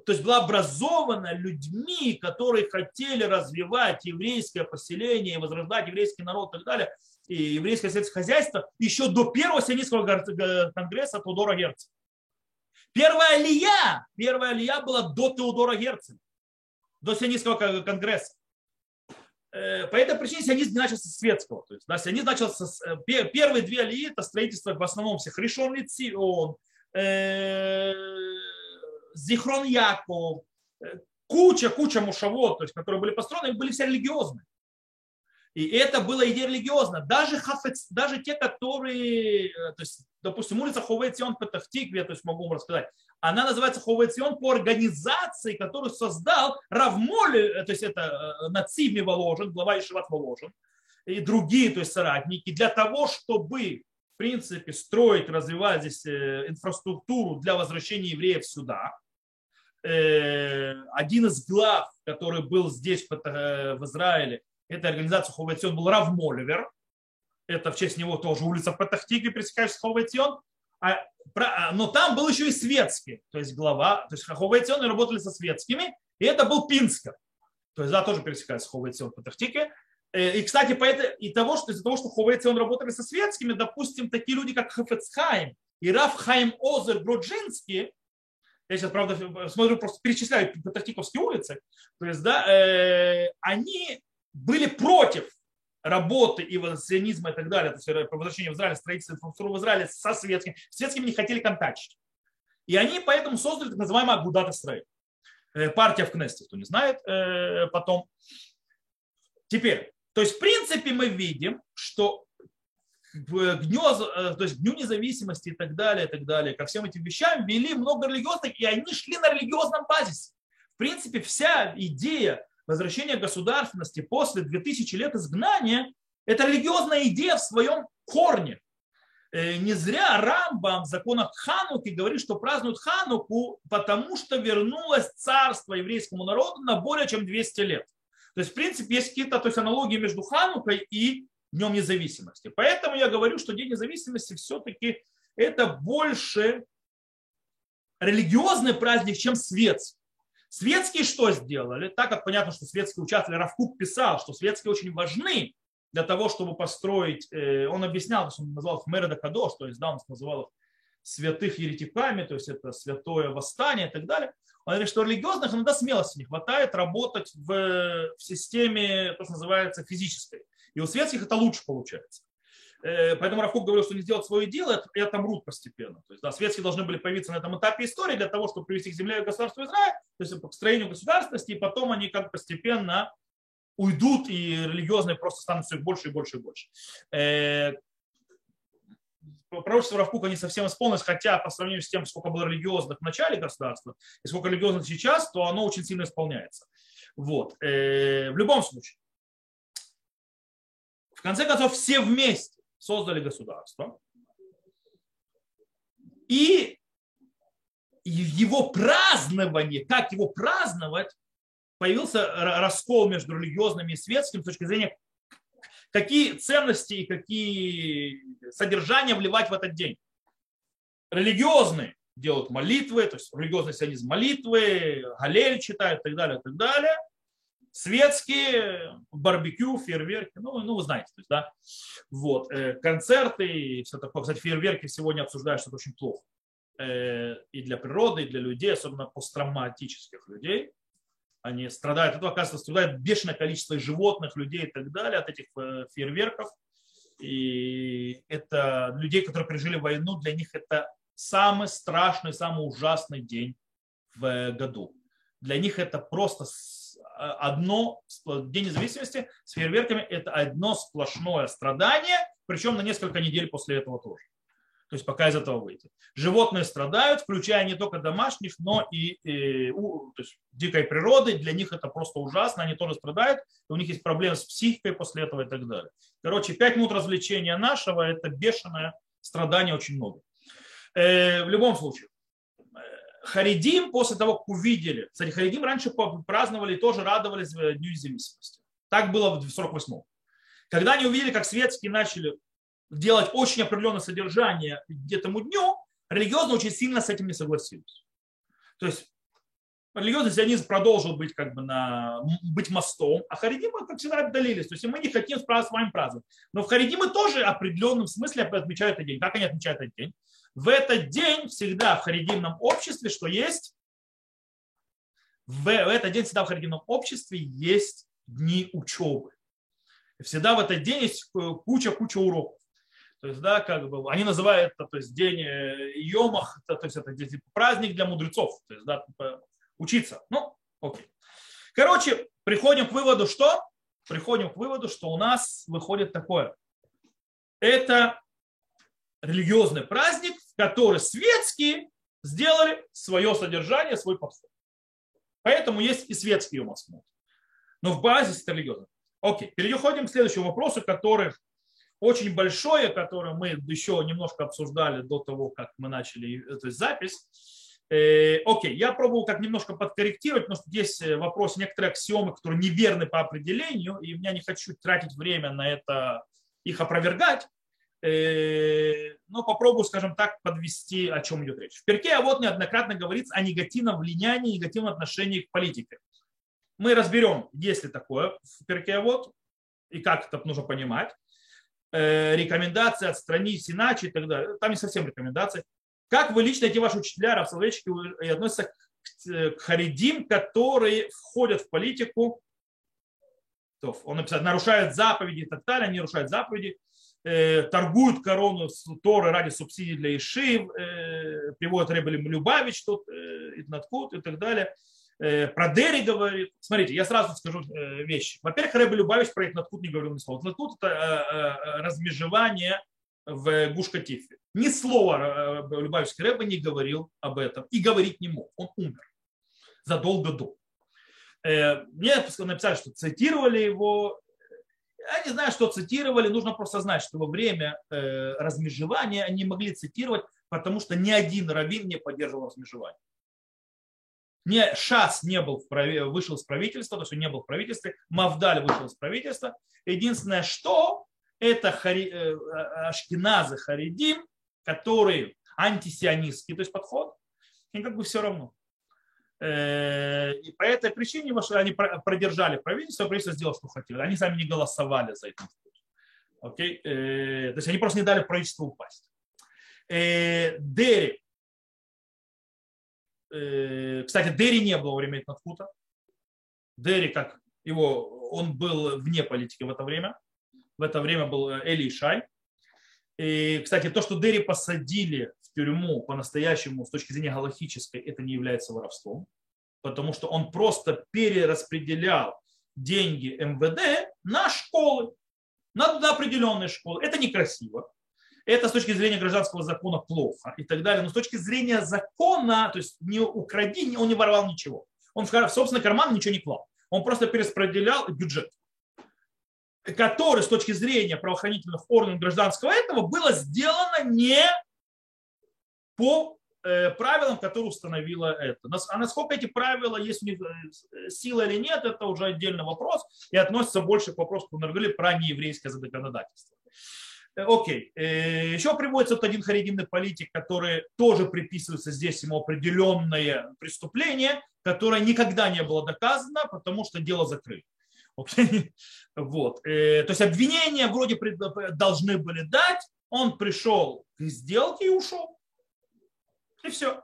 то есть была образована людьми, которые хотели развивать еврейское поселение, возрождать еврейский народ и так далее, и еврейское сельское хозяйство еще до первого сионистского конгресса Теодора Герца. Первая алия, первая алия была до Теодора Герца, до сионистского конгресса. Э, по этой причине сионизм не начался с светского. То есть, да, сионизм начался с, э, первые две алии, это строительство в основном всех Ришон Лицион, э, Зихрон Яков, куча, куча мушавод, то есть, которые были построены, были все религиозные. И это была идея религиозная. Даже, хафец, даже те, которые, то есть, допустим, улица Ховецион Петахтикве, то есть могу вам рассказать, она называется Ховецион по организации, которую создал Равмоли, то есть это э, Нацими Воложен, глава Ишеват Воложен, и другие, то есть соратники, для того, чтобы в принципе, строить, развивать здесь э, инфраструктуру для возвращения евреев сюда. Э, один из глав, который был здесь, в Израиле, этой организации Ховайтион был Рав Моливер. Это в честь него тоже улица Патахтики, пересекающаяся Ховайтион. А, а, но там был еще и светский, то есть глава, то есть Ховайтионы работали со светскими, и это был Пинскер. То есть, да, тоже пересекается Ховайтион по Тахтике. Э, и, кстати, по это, и того, что из-за того, что Ховайтион работали со светскими, допустим, такие люди, как Хафецхайм и Раф Хайм Озер Броджинский, я сейчас, правда, смотрю, просто перечисляю Патахтиковские улицы, то есть, да, э, они были против работы и сионизма и так далее, то есть возвращение в Израиль, строительство инфраструктуры в Израиле со светскими. Светскими не хотели контактить. И они поэтому создали так называемый Агудат Исраиль. Э, партия в Кнесте, кто не знает, э, потом. Теперь, то есть в принципе мы видим, что к дню, э, то есть к дню независимости и так далее, и так далее, ко всем этим вещам вели много религиозных, и они шли на религиозном базисе. В принципе, вся идея возвращение государственности после 2000 лет изгнания, это религиозная идея в своем корне. Э, не зря Рамбам в законах Хануки говорит, что празднуют Хануку, потому что вернулось царство еврейскому народу на более чем 200 лет. То есть, в принципе, есть какие-то то есть, аналогии между Ханукой и Днем независимости. Поэтому я говорю, что День независимости все-таки это больше религиозный праздник, чем светский. Светские что сделали? Так как понятно, что светские участвовали, Равкук писал, что светские очень важны для того, чтобы построить, э, он объяснял, что он назвал их Мереда Кадош, то есть да, он называл их святых еретиками, то есть это святое восстание и так далее. Он говорит, что религиозных иногда смелости не хватает работать в, в системе, то, что называется, физической. И у светских это лучше получается. Э, поэтому Равкук говорил, что не сделать свое дело, и отомрут постепенно. То есть, да, светские должны были появиться на этом этапе истории для того, чтобы привести к земле государство Израиль, то есть к строению государственности, и потом они как постепенно уйдут, и религиозные просто станут все больше и больше и больше. Э, пророчество Равкука не совсем исполнилось, хотя по сравнению с тем, сколько было религиозных в начале государства и сколько религиозных сейчас, то оно очень сильно исполняется. Вот. Э, в любом случае. Конце концов, все вместе создали государство. И его празднование, как его праздновать, появился раскол между религиозными и светским с точки зрения, какие ценности и какие содержания вливать в этот день. Религиозные делают молитвы, то есть религиозный сионизм молитвы, галель читают и так далее, и так далее светские, барбекю, фейерверки, ну, ну вы знаете, то есть, да, вот, э, концерты и все такое. Кстати, фейерверки сегодня обсуждают, что это очень плохо э, и для природы, и для людей, особенно посттравматических людей. Они страдают, это, оказывается, страдает бешеное количество животных, людей и так далее от этих э, фейерверков. И это людей, которые пережили войну, для них это самый страшный, самый ужасный день в году. Для них это просто одно, День независимости с фейерверками – это одно сплошное страдание, причем на несколько недель после этого тоже. То есть пока из этого выйти. Животные страдают, включая не только домашних, но и, и у, то есть дикой природы. Для них это просто ужасно, они тоже страдают. у них есть проблемы с психикой после этого и так далее. Короче, пять минут развлечения нашего – это бешеное страдание очень много. Э, в любом случае, Харидим после того, как увидели, кстати, Харидим раньше праздновали тоже радовались Дню независимости. Так было в 48-м. Когда они увидели, как светские начали делать очень определенное содержание этому дню, религиозно очень сильно с этим не согласились. То есть религиозный сионизм продолжил быть как бы на, быть мостом, а харидимы, как всегда, отдалились. То есть мы не хотим с вами праздновать. Но в харидимы тоже в определенном смысле отмечают этот день. Как они отмечают этот день? В этот день всегда в харидимном обществе, что есть? В, этот день всегда в харидимном обществе есть дни учебы. Всегда в этот день есть куча-куча уроков. То есть, да, как бы, они называют это, то есть, день э, Йомах, то есть, это типа, праздник для мудрецов. То есть, да, типа, учиться. Ну, окей. Короче, приходим к выводу, что? Приходим к выводу, что у нас выходит такое. Это религиозный праздник, в который светские сделали свое содержание, свой подход. Поэтому есть и светский Йом Но в базе это религиозный. Окей, переходим к следующему вопросу, который очень большое, которое мы еще немножко обсуждали до того, как мы начали эту запись. Э, окей, я пробовал так немножко подкорректировать, потому что здесь э, вопрос некоторые аксиомы, которые неверны по определению, и я не хочу тратить время на это, их опровергать. Э, но попробую, скажем так, подвести, о чем идет речь. В перке а вот неоднократно говорится о негативном влиянии, негативном отношении к политике. Мы разберем, есть ли такое в перке а вот, и как это нужно понимать. Э, рекомендации отстранить иначе и так далее. Там не совсем рекомендации. Как вы лично, эти ваши учителя, равсовечки, относятся к харидим, которые входят в политику, он написал, нарушает заповеди и так далее, они нарушают заповеди, э, торгуют корону с Торы ради субсидий для Ишив, э, приводят Ребель Любавич тут, э, и так далее. Э, про Дери говорит. Смотрите, я сразу скажу э, вещи. Во-первых, Рэбе Любавич про Этнаткут не говорил ни слова. Этнаткут – это э, размежевание в Гушкатифе. Ни слова Любавичский Рэбе не говорил об этом и говорить не мог. Он умер задолго до. Мне написали, что цитировали его. Я не знаю, что цитировали. Нужно просто знать, что во время размежевания они могли цитировать, потому что ни один раввин не поддерживал размежевание не Шас не был в прави, вышел из правительства, то есть он не был в правительстве, Мавдаль вышел из правительства. Единственное, что это хари, э, ашкеназы харидим, которые антисионистский, то есть подход, им как бы все равно. Э, и по этой причине они продержали правительство, правительство сделало, что хотели. Они сами не голосовали за это. Окей? Э, то есть они просто не дали правительству упасть. Э, кстати, Дерри не было во время Этнатфута. Дерри, как его, он был вне политики в это время. В это время был Эли Шай. И, кстати, то, что Дерри посадили тюрьму по-настоящему с точки зрения галактической, это не является воровством, потому что он просто перераспределял деньги МВД на школы, на определенные школы. Это некрасиво. Это с точки зрения гражданского закона плохо и так далее. Но с точки зрения закона, то есть не укради, он не воровал ничего. Он в собственный карман ничего не клал. Он просто перераспределял бюджет, который с точки зрения правоохранительных органов гражданского этого было сделано не по э, правилам, которые установила это. А насколько эти правила, есть у них э, сила или нет, это уже отдельный вопрос и относится больше к вопросу, как мы говорили, про нееврейское законодательство. Э, окей. Э, Еще приводится вот один харидимный политик, который тоже приписывается здесь ему определенное преступление, которое никогда не было доказано, потому что дело закрыли. Okay. Вот. Э, то есть обвинения вроде должны были дать, он пришел к сделке и ушел. И все.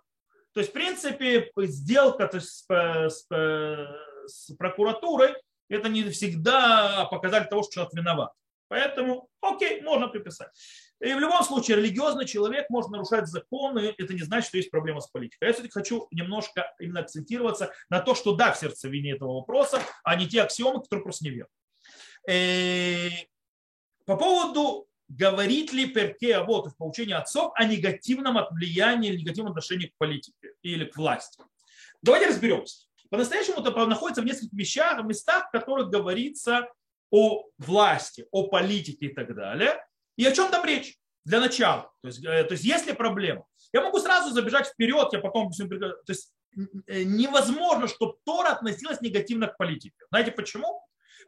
То есть, в принципе, сделка то есть, с, с прокуратурой это не всегда показатель того, что человек виноват. Поэтому, окей, можно приписать. И в любом случае, религиозный человек может нарушать законы, это не значит, что есть проблема с политикой. Я все-таки хочу немножко именно акцентироваться на то, что да, в сердцевине этого вопроса, а не те аксиомы, которые просто не верят. Э, по поводу говорит ли Перке а вот в поучении отцов о негативном влиянии или негативном отношении к политике или к власти. Давайте разберемся. По-настоящему это находится в нескольких вещах, местах, в которых говорится о власти, о политике и так далее. И о чем там речь? Для начала. То есть, э, то есть есть ли проблема? Я могу сразу забежать вперед, я потом... То есть э, невозможно, чтобы Тора относилась негативно к политике. Знаете почему?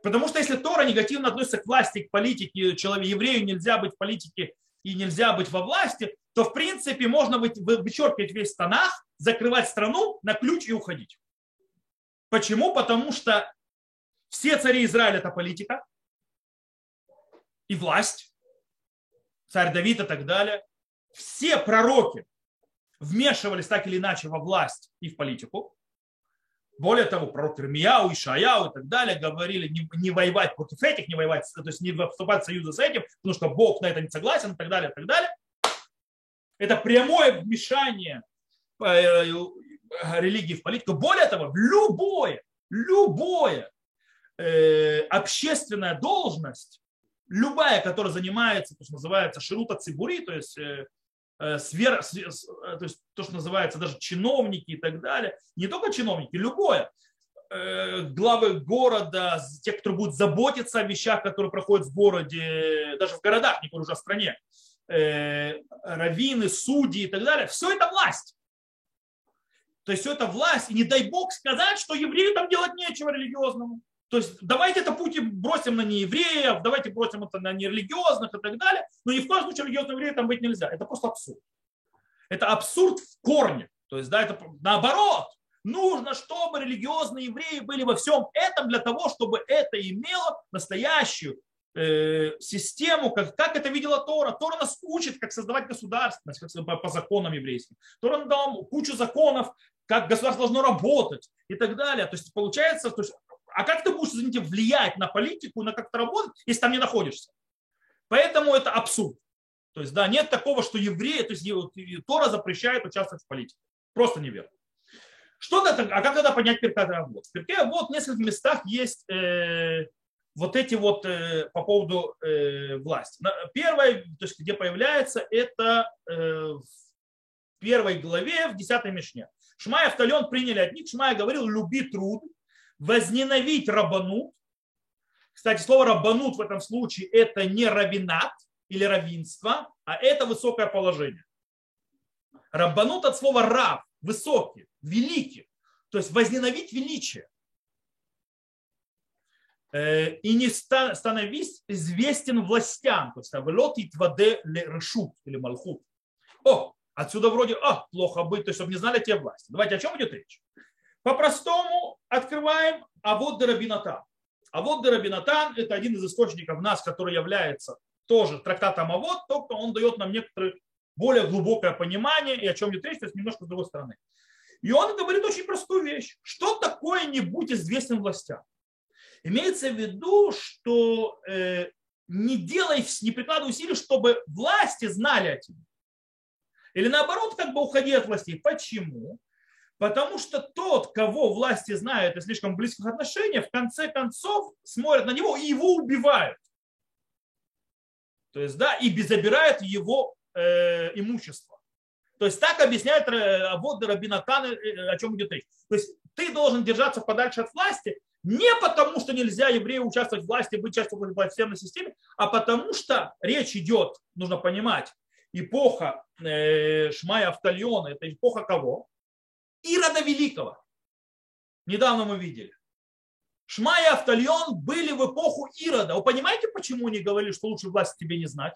Потому что если Тора негативно относится к власти, к политике, человеку, еврею нельзя быть в политике и нельзя быть во власти, то в принципе можно вычеркивать весь Танах, закрывать страну на ключ и уходить. Почему? Потому что все цари Израиля это политика и власть, царь Давид и так далее. Все пророки вмешивались так или иначе во власть и в политику. Более того, пророк Ирмияу, Ишаяу и так далее говорили не, не воевать против этих, не воевать, то есть не вступать в союзы с этим, потому что Бог на это не согласен и так далее, и так далее. Это прямое вмешание э, религии в политику. Более того, любое, любое э, общественная должность, любая, которая занимается, то, что называется ширута цибури, то есть э, э свер, свер, э, то есть то, что называется даже чиновники и так далее, не только чиновники, любое, э, главы города, те, кто будут заботиться о вещах, которые проходят в городе, даже в городах, не говорю уже о стране, э, раввины, судьи и так далее, все это власть. То есть все это власть. И не дай бог сказать, что еврею там делать нечего религиозному. То есть давайте это путь бросим на неевреев, давайте бросим это на нерелигиозных и так далее. Но ни в коем случае религиозного еврея там быть нельзя. Это просто абсурд. Это абсурд в корне. То есть, да, это наоборот. Нужно, чтобы религиозные евреи были во всем этом для того, чтобы это имело настоящую э, систему, как, как это видела Тора. Тора нас учит, как создавать государственность как, по, по законам еврейским. Тора нам дала кучу законов, как государство должно работать и так далее. То есть получается, то есть а как ты будешь, извините, влиять на политику, на как то работать, если там не находишься? Поэтому это абсурд. То есть, да, нет такого, что евреи, то есть Тора запрещает участвовать в политике. Просто неверно. Что это, а как тогда понять Перкат Вот? В Перке вот в нескольких местах есть э, вот эти вот э, по поводу э, власти. Первое, то есть где появляется, это э, в первой главе, в 10 Мишне. Шмай и Автален приняли от них. Шмай говорил, люби труд, возненавидь рабанут. Кстати, слово рабанут в этом случае это не равинат или равенство, а это высокое положение. Рабанут от слова раб, высокий, великий. То есть возненавидь величие. Э, и не становись известен властям. То есть велотит воде решут или малхут. О, отсюда вроде, а, плохо быть, то есть чтобы не знали те власти. Давайте о чем идет речь? По-простому открываем а вот Дарабинатан. А вот Дарабинатан – это один из источников нас, который является тоже трактатом а вот, только он дает нам некоторое более глубокое понимание и о чем идет речь, то есть немножко с другой стороны. И он говорит очень простую вещь. Что такое не будь известен властям? Имеется в виду, что э, не делай, не прикладывай усилий, чтобы власти знали о тебе. Или наоборот, как бы уходи от властей. Почему? Потому что тот, кого власти знают и слишком близких отношениях, в конце концов смотрят на него и его убивают. То есть, да, и забирают его э, имущество. То есть так объясняет э, вот Рабинатан, э, о чем идет речь. То есть ты должен держаться подальше от власти не потому, что нельзя еврею участвовать в власти, быть частью властной системе, а потому что речь идет, нужно понимать, эпоха э, Шмая Автальона, это эпоха кого? Ирода Великого. Недавно мы видели. Шма и Автальон были в эпоху Ирода. Вы понимаете, почему они говорили, что лучше власть тебе не знать?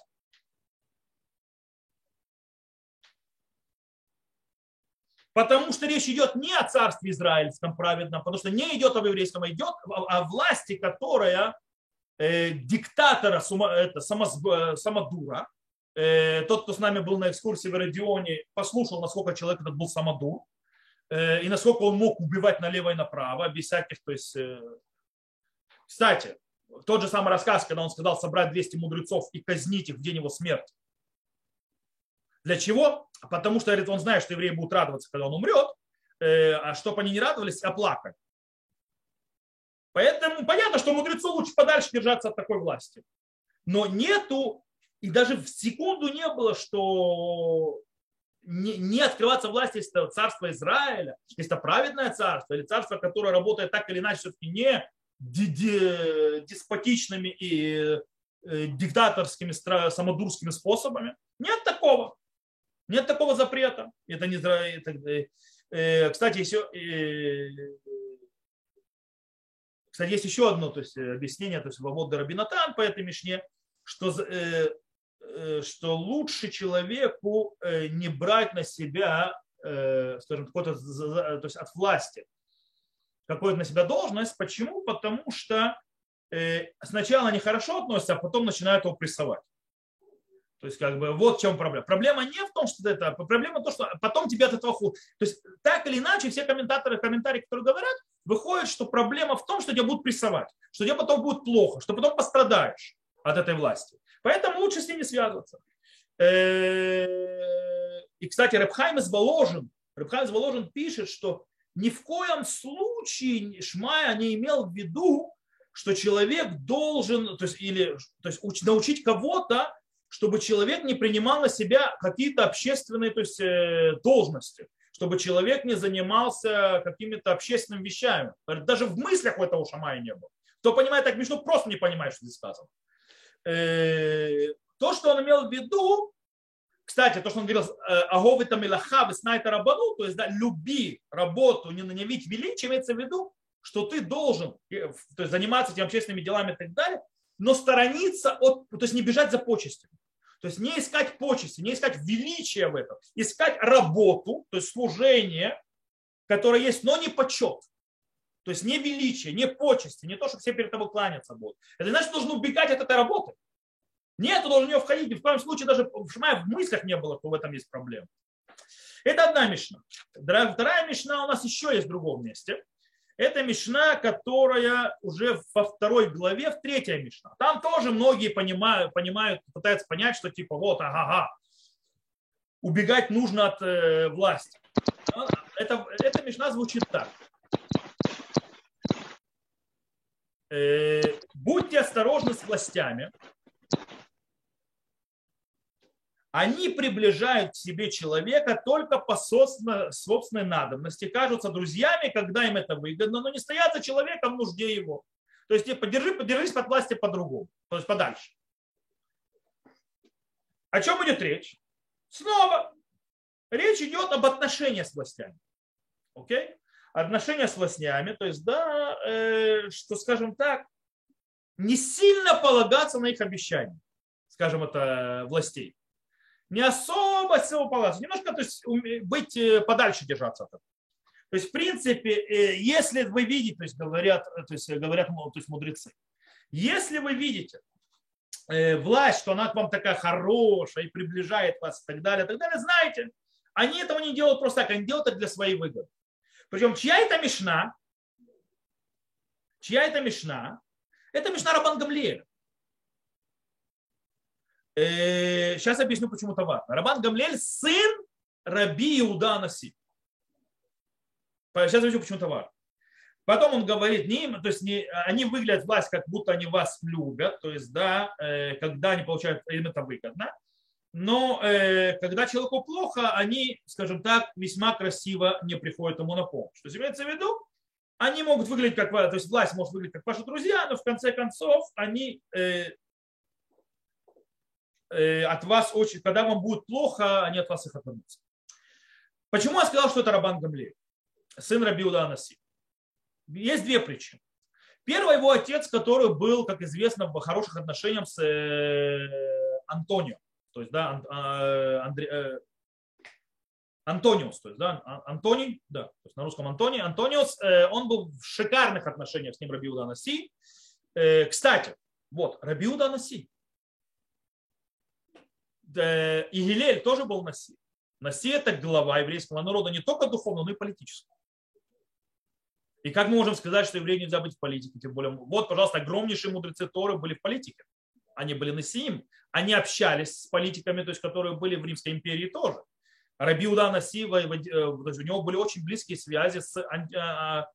Потому что речь идет не о царстве израильском праведном, потому что не идет об еврейском, а идет о власти, которая э, диктатора, это, самодура. Э, тот, кто с нами был на экскурсии в Родионе, послушал, насколько человек этот был самодур. Э, и насколько он мог убивать налево и направо, без всяких, то есть... Э, кстати, тот же самый рассказ, когда он сказал собрать 200 мудрецов и казнить их в день его смерти. Для чего? Потому что говорит, он знает, что евреи будут радоваться, когда он умрет, э, а чтобы они не радовались, а плакали. Поэтому понятно, что мудрецу лучше подальше держаться от такой власти. Но нету, и даже в секунду не было, что не, не открываться власти, если это царство Израиля, если это праведное царство, или царство, которое работает так или иначе все-таки не деспотичными и э, диктаторскими, самодурскими способами. Нет такого. Нет такого запрета. Это не это, э, кстати, еще, э, кстати, есть еще одно то есть, объяснение, то есть Вавод Рабинатан по этой мишне, что Э, что лучше человеку э, не брать на себя, э, скажем, какой-то, то есть от власти, какую-то на себя должность. Почему? Потому что э, сначала они хорошо относятся, а потом начинают его прессовать. То есть, как бы, вот в чем проблема. Проблема не в том, что это, проблема в том, что потом тебе от этого хуже. То есть, так или иначе, все комментаторы, комментарии, которые говорят, выходит, что проблема в том, что тебя будут прессовать, что тебе потом будет плохо, что потом пострадаешь от этой власти. Поэтому лучше с ними связываться. Э, и, кстати, Рабхайм из Воложин, Рабхайм из Воложин пишет, что ни в коем случае Шмая не имел в виду, что человек должен, то есть, или, то есть научить кого-то чтобы человек не принимал на себя какие-то общественные то есть, э, должности, чтобы человек не занимался какими-то общественными вещами. Даже в мыслях у этого шамая не было. Кто понимает так Мишну, просто не понимает, что здесь сказано. Э, то, что он имел в виду, кстати, то, что он говорил, э, аговы там илаха, снайта рабану, то есть да, люби работу, не ненавидь величие, имеется в виду, что ты должен то есть, заниматься этими общественными делами и так далее, но сторониться от, то есть не бежать за почестями. То есть не искать почести, не искать величия в этом, искать работу, то есть служение, которое есть, но не почет. То есть не величие, не почести, не то, что все перед тобой кланяться будут. Это значит, нужно убегать от этой работы. Нет, ты должен в нее входить. В коем случае даже в Шмая в мыслях не было, что в этом есть проблема. Это одна мишна. Вторая мишна у нас еще есть в другом месте. Это Мишна, которая уже во второй главе, в третьей Мишна. Там тоже многие понимают, понимают пытаются понять, что типа вот, ага, убегать нужно от э, власти. Это, эта Мишна звучит так. Э, будьте осторожны с властями, они приближают к себе человека только по собственной надобности, кажутся друзьями, когда им это выгодно, но не стоят за человеком в нужде его. То есть подержи, подержись под власти по-другому, то есть подальше. О чем идет речь? Снова речь идет об отношениях с властями. Окей? Отношения с властями, то есть, да, э, что, скажем так, не сильно полагаться на их обещания, скажем, это властей не особо всего полагаться, немножко то есть, быть э, подальше держаться от этого. То есть, в принципе, э, если вы видите, то есть говорят, то есть, говорят то есть, мудрецы, если вы видите э, власть, что она к вам такая хорошая и приближает вас и так далее, и так далее, знаете, они этого не делают просто так, они делают это для своей выгоды. Причем чья это мешна? Чья это мешна? Это мешна Рабан Гамлиэля. Сейчас э, объясню, почему это важно. Рабан Гамлель сын Раби Иуда Анаси. Сейчас объясню, почему это важно. Потом он говорит, не, то есть не, они выглядят власть, как будто они вас любят, то есть, да, э, когда они получают, им это выгодно. Но э, когда человеку плохо, они, скажем так, весьма красиво не приходят ему на помощь. То есть имеется в виду, они могут выглядеть как, то есть власть может выглядеть как ваши друзья, но в конце концов они Э, от вас очень, когда вам будет плохо, они от вас их отвернутся. Почему я сказал, что это Рабан Гамлей, сын Рабиуда Анаси? Есть две причины. Первый его отец, который был, как известно, в хороших отношениях с э, Антонио, то есть, да, а, Андре, э, Антониус, то есть, да, а, Антоний, да, то есть на русском Антоний, Антониус, он был в шикарных отношениях с ним Рабиуда Анаси. Кстати, вот, Рабиуда Анаси, и Гилель тоже был Наси. Наси это глава еврейского народа не только духовного, но и политического. И как мы можем сказать, что евреи нельзя быть в политике? Тем более, вот, пожалуйста, огромнейшие мудрецы Торы были в политике. Они были Насиим. Они общались с политиками, то есть, которые были в Римской империи тоже. Раби Уда Наси, э, у него были очень близкие связи с, а,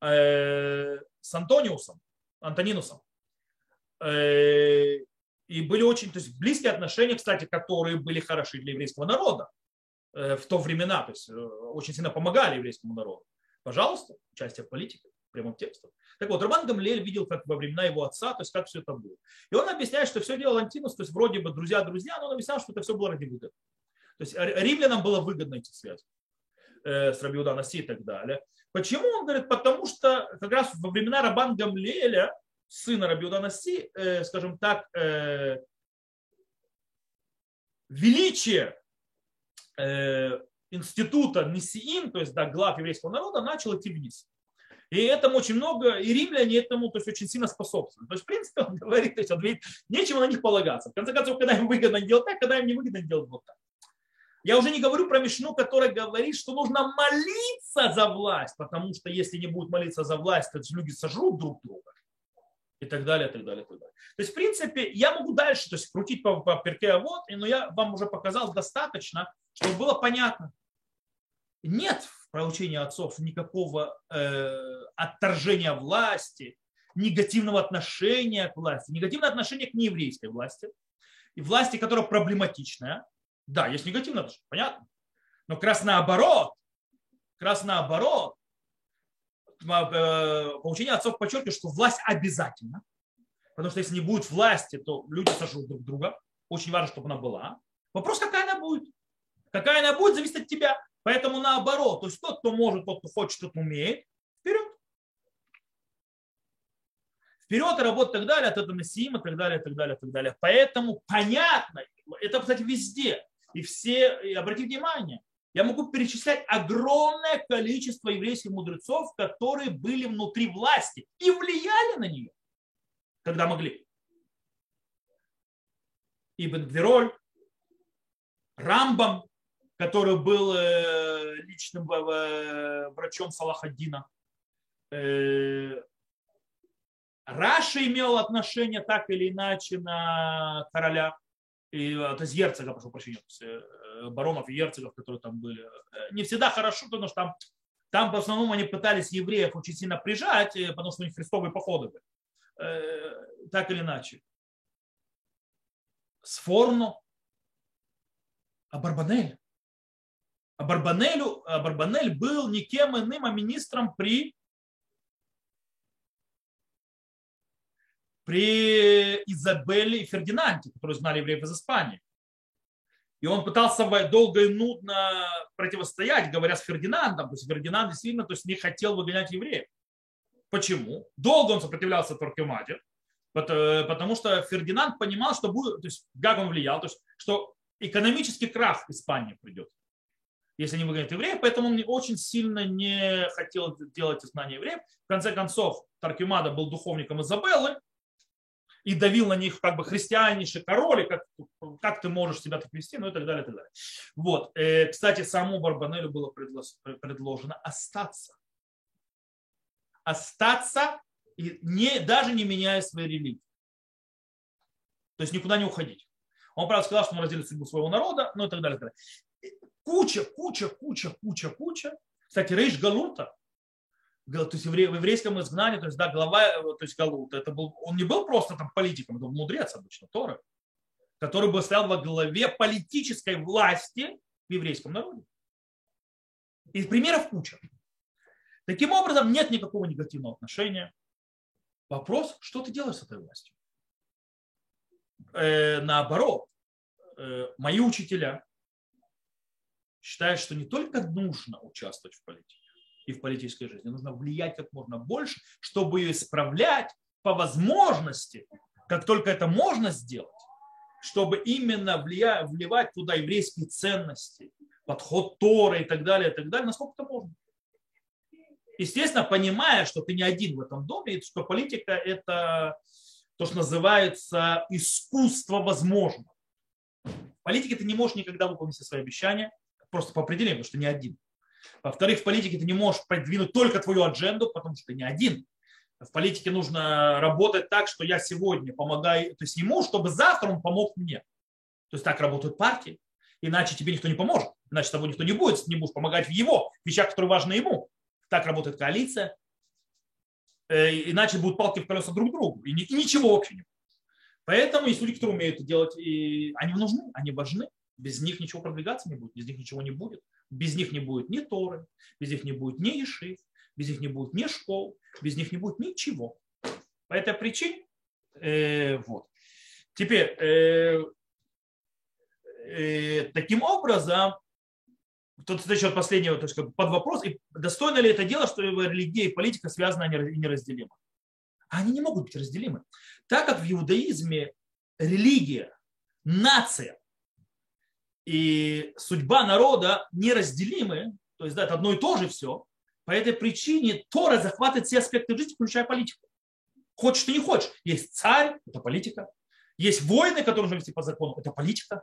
э, с Антониусом, Антонинусом. Э, и были очень то есть, близкие отношения, кстати, которые были хороши для еврейского народа э, в то времена, то есть э, очень сильно помогали еврейскому народу. Пожалуйста, участие в политике, прямым текстом. Так вот, Роман Гамлель видел, как во времена его отца, то есть как все это было. И он объясняет, что все делал Антинус, то есть вроде бы друзья-друзья, но он объяснял, что это все было ради выгоды. То есть римлянам было выгодно эти связи э, с Рабиуда и так далее. Почему? Он говорит, потому что как раз во времена Рабан Гамлеля сына Рабиуда Наси, э, скажем так, э, величие э, института Нисиим, то есть да, глав еврейского народа, начал идти вниз. И этому очень много, и римляне этому то есть, очень сильно способствуют. То есть, в принципе, он говорит, то есть, он говорит, нечего на них полагаться. В конце концов, когда им выгодно делать так, когда им не выгодно делать вот так. Я уже не говорю про Мишну, которая говорит, что нужно молиться за власть, потому что если не будет молиться за власть, то люди сожрут друг друга. И так далее, и так далее, и так далее. То есть, в принципе, я могу дальше то есть, крутить по, по перке, а вот, но я вам уже показал достаточно, чтобы было понятно. Нет в проучении отцов никакого э, отторжения власти, негативного отношения к власти, негативное отношение к нееврейской власти, и власти, которая проблематичная, да, есть негативное отношение, понятно. Но как раз наоборот, как раз э, отцов подчеркивает, что власть обязательна. Потому что если не будет власти, то люди сожрут друг друга. Очень важно, чтобы она была. Вопрос, какая она будет. Какая она будет, зависит от тебя. Поэтому наоборот, то есть тот, кто может, тот, кто хочет, тот умеет, вперед. Вперед и работать и так далее, от этого Мессима, и так далее, и так далее, и так далее. Поэтому понятно, это, кстати, везде. И все, и обратите внимание, я могу перечислять огромное количество еврейских мудрецов, которые были внутри власти и влияли на нее, когда могли. Ибн Гвероль, Рамбам, который был э, личным э, врачом Салахаддина. Э, Раша имел отношение так или иначе на короля и, э, то есть герцога, прошу прощения, э, баронов и герцогов, которые там были. Э, не всегда хорошо, потому что там, там в основном они пытались евреев очень сильно прижать, потому что у них христовые походы были. Так или иначе. Сфорно, а Барбанель. А Барбанелю, а Барбанель был никем иным, а министром при при Изабелле и Фердинанде, которые знали евреев из Испании. И он пытался долго и нудно противостоять, говоря с Фердинандом. То есть Фердинанд действительно то есть, не хотел выгонять евреев. Почему? Долго он сопротивлялся Торкемаде, э, потому что Фердинанд понимал, что будет, то есть как он влиял, то есть, что экономический крах Испании придет, если не выгонят евреев, поэтому он очень сильно не хотел делать изгнание евреев. В конце концов, Таркемада был духовником Изабеллы, и давил на них как бы христианейший король, как, как ты можешь себя так вести, ну и так далее, и так далее. Вот. Э, кстати, самому Барбанелю было предложено остаться. Остаться, и не, даже не меняя своей религии. То есть никуда не уходить. Он, правда, сказал, что он разделит судьбу своего народа, ну и так далее. И так далее. Куча, куча, куча, куча, куча. Кстати, Рейш Галута, то есть в еврейском изгнании, то есть, да, глава, э, то есть Галут, это был, он не был просто там политиком, это был мудрец обычно, Торы, который бы стоял во главе политической власти в еврейском народе. И примеров куча. Таким образом, нет никакого негативного отношения. Вопрос, что ты делаешь с этой властью? Э, наоборот, э, мои учителя считают, что не только нужно участвовать в политике, и в политической жизни. Нужно влиять как можно больше, чтобы ее исправлять по возможности, как только это можно сделать, чтобы именно влия, вливать туда еврейские ценности, подход Торы и так далее, и так далее, насколько это можно. Естественно, понимая, что ты не один в этом доме, и что политика – это то, что называется искусство возможно. В политике ты не можешь никогда выполнить все свои обещания, просто по определению, потому что не один. Во-вторых, в политике ты не можешь продвинуть только твою адженду, потому что ты не один. В политике нужно работать так, что я сегодня помогаю то есть ему, чтобы завтра он помог мне. То есть так работают партии. Иначе тебе никто не поможет. Иначе тобой никто не будет, не будешь помогать в его вещах, которые важны ему. Так работает коалиция. Э, иначе будут палки в колеса друг другу. И ничего вообще не будет. Поэтому есть люди, которые умеют это делать, и они нужны, они важны. Без них ничего продвигаться не будет, без них ничего не будет. Без них не будет ни Торы, без них не будет ни Ешив, без них не будет ни школ, без них не будет ничего. По этой причине, э, вот. Теперь, э, э, таким образом, тут еще последнего, то есть как под вопрос, и достойно ли это дело, что религия и политика связаны и неразделимы? Они не могут быть разделимы. Так как в иудаизме религия, нация и судьба народа неразделимы, то есть да, это одно и то же все, По этой причине Тора захватывает все аспекты жизни, включая политику. Хочешь ты не хочешь. Есть царь, это политика. Есть войны, которые нужно вести по закону, это политика.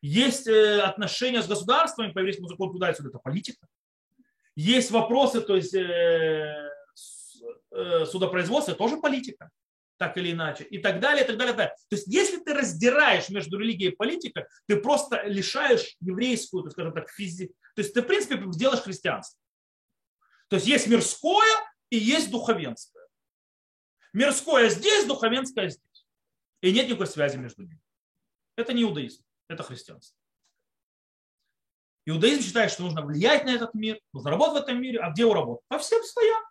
Есть э, отношения с государствами по еврейскому закону туда и сюда, это политика. Есть вопросы, то есть э, э, судопроизводства, тоже политика так или иначе, и так далее, и так далее. И так далее. То есть, если ты раздираешь между религией и политикой, ты просто лишаешь еврейскую, так скажем так, физи... То есть, ты, в принципе, делаешь христианство. То есть, есть мирское и есть духовенское. Мирское здесь, духовенское здесь. И нет никакой связи между ними. Это не иудаизм, это христианство. Иудаизм считает, что нужно влиять на этот мир, нужно работать в этом мире. А где у работы? По всем стоят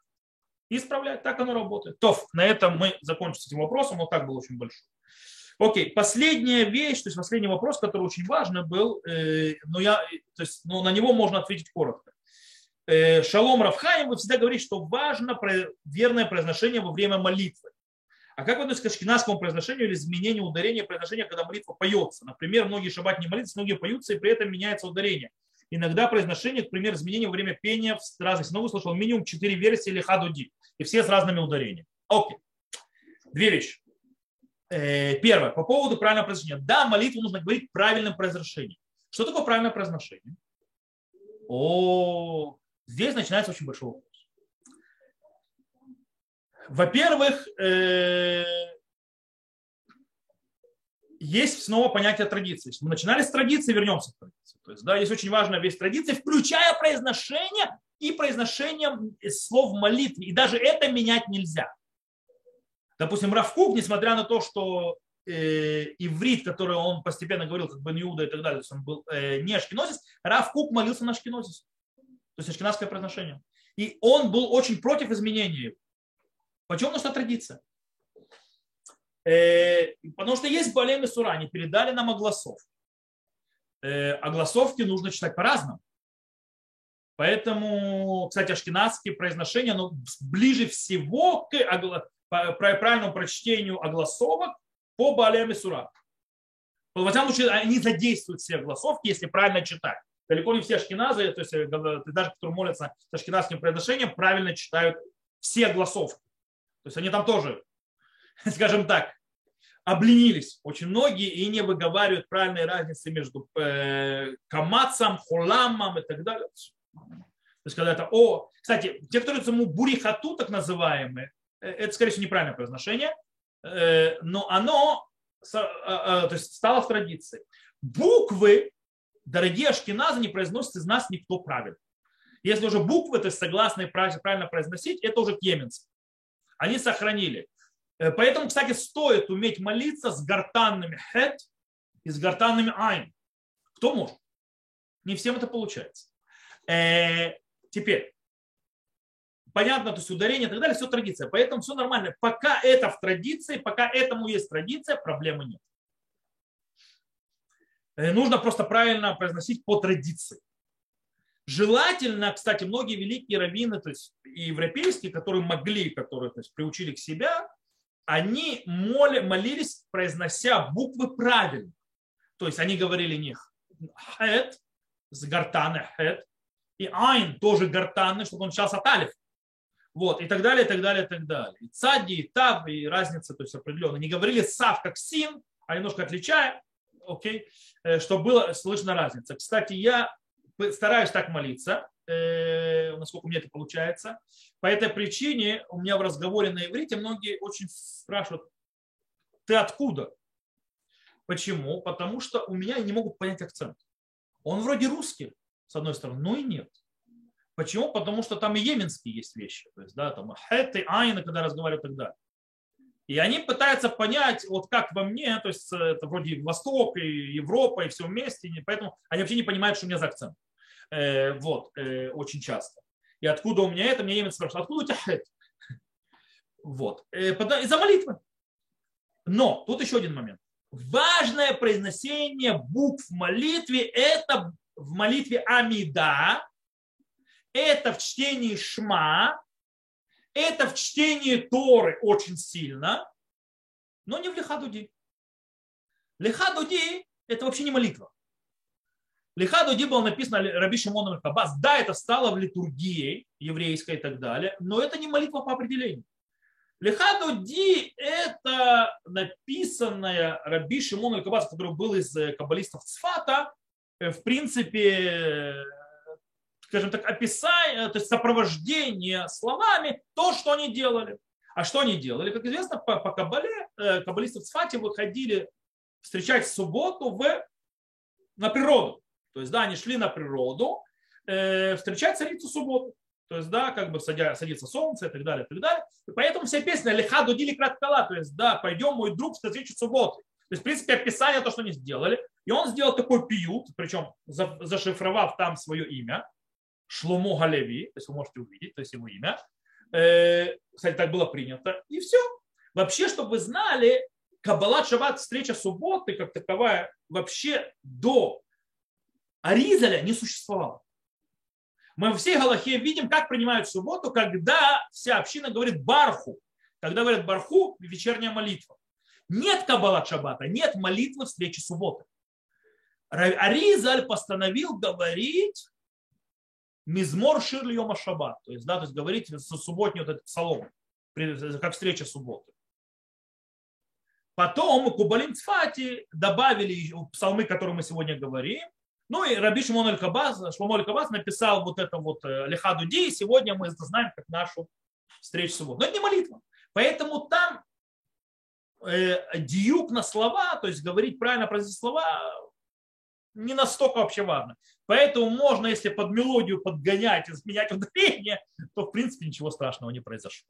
исправлять. Так оно работает. То, на этом мы закончим с этим вопросом, но так был очень большой. Окей, последняя вещь, то есть последний вопрос, который очень важный был, э, но я, то есть, но на него можно ответить коротко. Э, Шалом Равхаим, вы всегда говорите, что важно верное произношение во время молитвы. А как вы относитесь к ашкенадскому произношению или изменению ударения произношения, когда молитва поется? Например, многие шаббат не молятся, многие поются, и при этом меняется ударение. Иногда произношение, например, изменения во время пения в разных синагогах слышал минимум 4 версии или хадуди. И все с разными ударениями. Окей. Две вещи. Э, первое. По поводу правильного произношения. Да, молитву нужно говорить правильным произношением. Что такое правильное произношение? О, здесь начинается очень большой вопрос. Во-первых, э, есть снова понятие традиции. Мы начинали с традиции, вернемся к традиции. То есть, да, есть очень важная вещь традиции, включая произношение и произношение слов в молитве. И даже это менять нельзя. Допустим, Равкук, несмотря на то, что э, иврит, который он постепенно говорил, как бы Иуда и так далее, то есть он был э, не ашкенозис, Равкук молился на ашкенозис. То есть ашкенадское произношение. И он был очень против изменения. Почему? Потому что традиция. Э, потому что есть Балем и Сура, они передали нам огласов. Э, огласовки нужно читать по-разному. Поэтому, кстати, ашкенадские произношения ну, ближе всего к огла... правильному прочтению огласовок по Балем и Сура. Во всяком случае, они задействуют все огласовки, если правильно читать. Далеко не все ашкеназы, то есть э, даже которые молятся с ашкенадским произношением, правильно читают все огласовки. То есть они там тоже скажем так, обленились очень многие и не выговаривают правильной разницы между э, камацом, хуламом и так далее. То есть, когда это о... Кстати, те, которые ему бурихату, так называемые, э, это, скорее всего, неправильное произношение, э, но оно то есть, стало в традиции. Буквы, дорогие ашкеназы, не произносят из нас никто правильно. Если уже буквы, то есть согласные правильно произносить, это уже кеменцы. Они сохранили. Э, поэтому, кстати, стоит уметь молиться с гортанными хет и с гортанными айн. Кто может? Не всем это получается. Э, теперь, понятно, то есть ударение и так далее, все традиция. Поэтому все нормально. Пока это в традиции, пока этому есть традиция, проблемы нет. Э, нужно просто правильно произносить по традиции. Желательно, кстати, многие великие раввины, то есть и европейские, которые могли, которые то есть, приучили к себя, они моли, молились, произнося буквы правильно. То есть они говорили них хет, с гортаны хет, и айн тоже гортанный, чтобы он начался от алиф. Вот, и так далее, и так далее, и так далее. И цади, и таб, и разница, то есть определенно. Не говорили сав как син, а немножко отличая, окей, э, чтобы было слышно разница. Кстати, я стараюсь так молиться, э, насколько меня это получается. По этой причине у меня в разговоре на иврите многие очень спрашивают, ты откуда? Почему? Потому что у меня не могут понять акцент. Он вроде русский, с одной стороны, но и нет. Почему? Потому что там и йеменские есть вещи. То есть, да, там хэты, айны, когда разговаривают и так далее. И они пытаются понять, вот как во мне, то есть это вроде Восток и Европа и все вместе, и поэтому они вообще не понимают, что у меня за акцент. Э, вот, э, очень часто. И откуда у меня это? Мне немец спрашивает, откуда у тебя это? Вот. Э, из-за молитвы. Но тут еще один момент. Важное произношение букв в молитве – это в молитве Амида, это в чтении Шма, это в чтении Торы очень сильно, но не в Лихадуди. Лихадуди – это вообще не молитва. Лихадуди было написано Раби Шимоном Хабас. Да, это стало в литургии еврейской и так далее, но это не молитва по определению. Лихадуди – это написанная Раби Шимон Кабас, который был из э, каббалистов Цфата, в принципе, скажем так, описание, то есть сопровождение словами то, что они делали. А что они делали? Как известно, по, по Кабале, э, каббалисты в Цфате выходили встречать субботу в, на природу. То есть, да, они шли на природу, э, встречать царицу субботу. То есть, да, как бы садя, садится солнце и так далее, и так далее. И поэтому вся песня «Лиха дудили краткала», то есть, да, пойдем, мой друг, встречу субботы. То есть, в принципе, описание то, что они сделали. И он сделал такой пиют, причем зашифровав там свое имя, Шлому Галеви, то есть вы можете увидеть, то есть его имя. Э, кстати, так было принято. И все. Вообще, чтобы вы знали, Каббалат Шаббат, встреча субботы, как таковая, вообще до Аризаля не существовало. Мы в всей Галахе видим, как принимают субботу, когда вся община говорит барху. Когда говорят барху, вечерняя молитва. Нет каббала шаббата, нет молитвы встречи субботы. Аризаль постановил говорить мизмор шир йома шаббат. То есть, да, то есть говорить со вот этот псалом, как встреча субботы. Потом Кубалим Цфати добавили псалмы, которые мы сегодня говорим, ну и Раби Шимон Аль-Кабаз, Шломо Аль-Кабаз написал вот это вот э, Лихаду Ди, и сегодня мы это знаем как нашу встречу субботу. Но это не молитва. Поэтому там дьюк на слова, то есть говорить правильно произнести слова, не настолько вообще важно. Поэтому можно, если под мелодию подгонять, изменять ударение, то в принципе ничего страшного не произошло.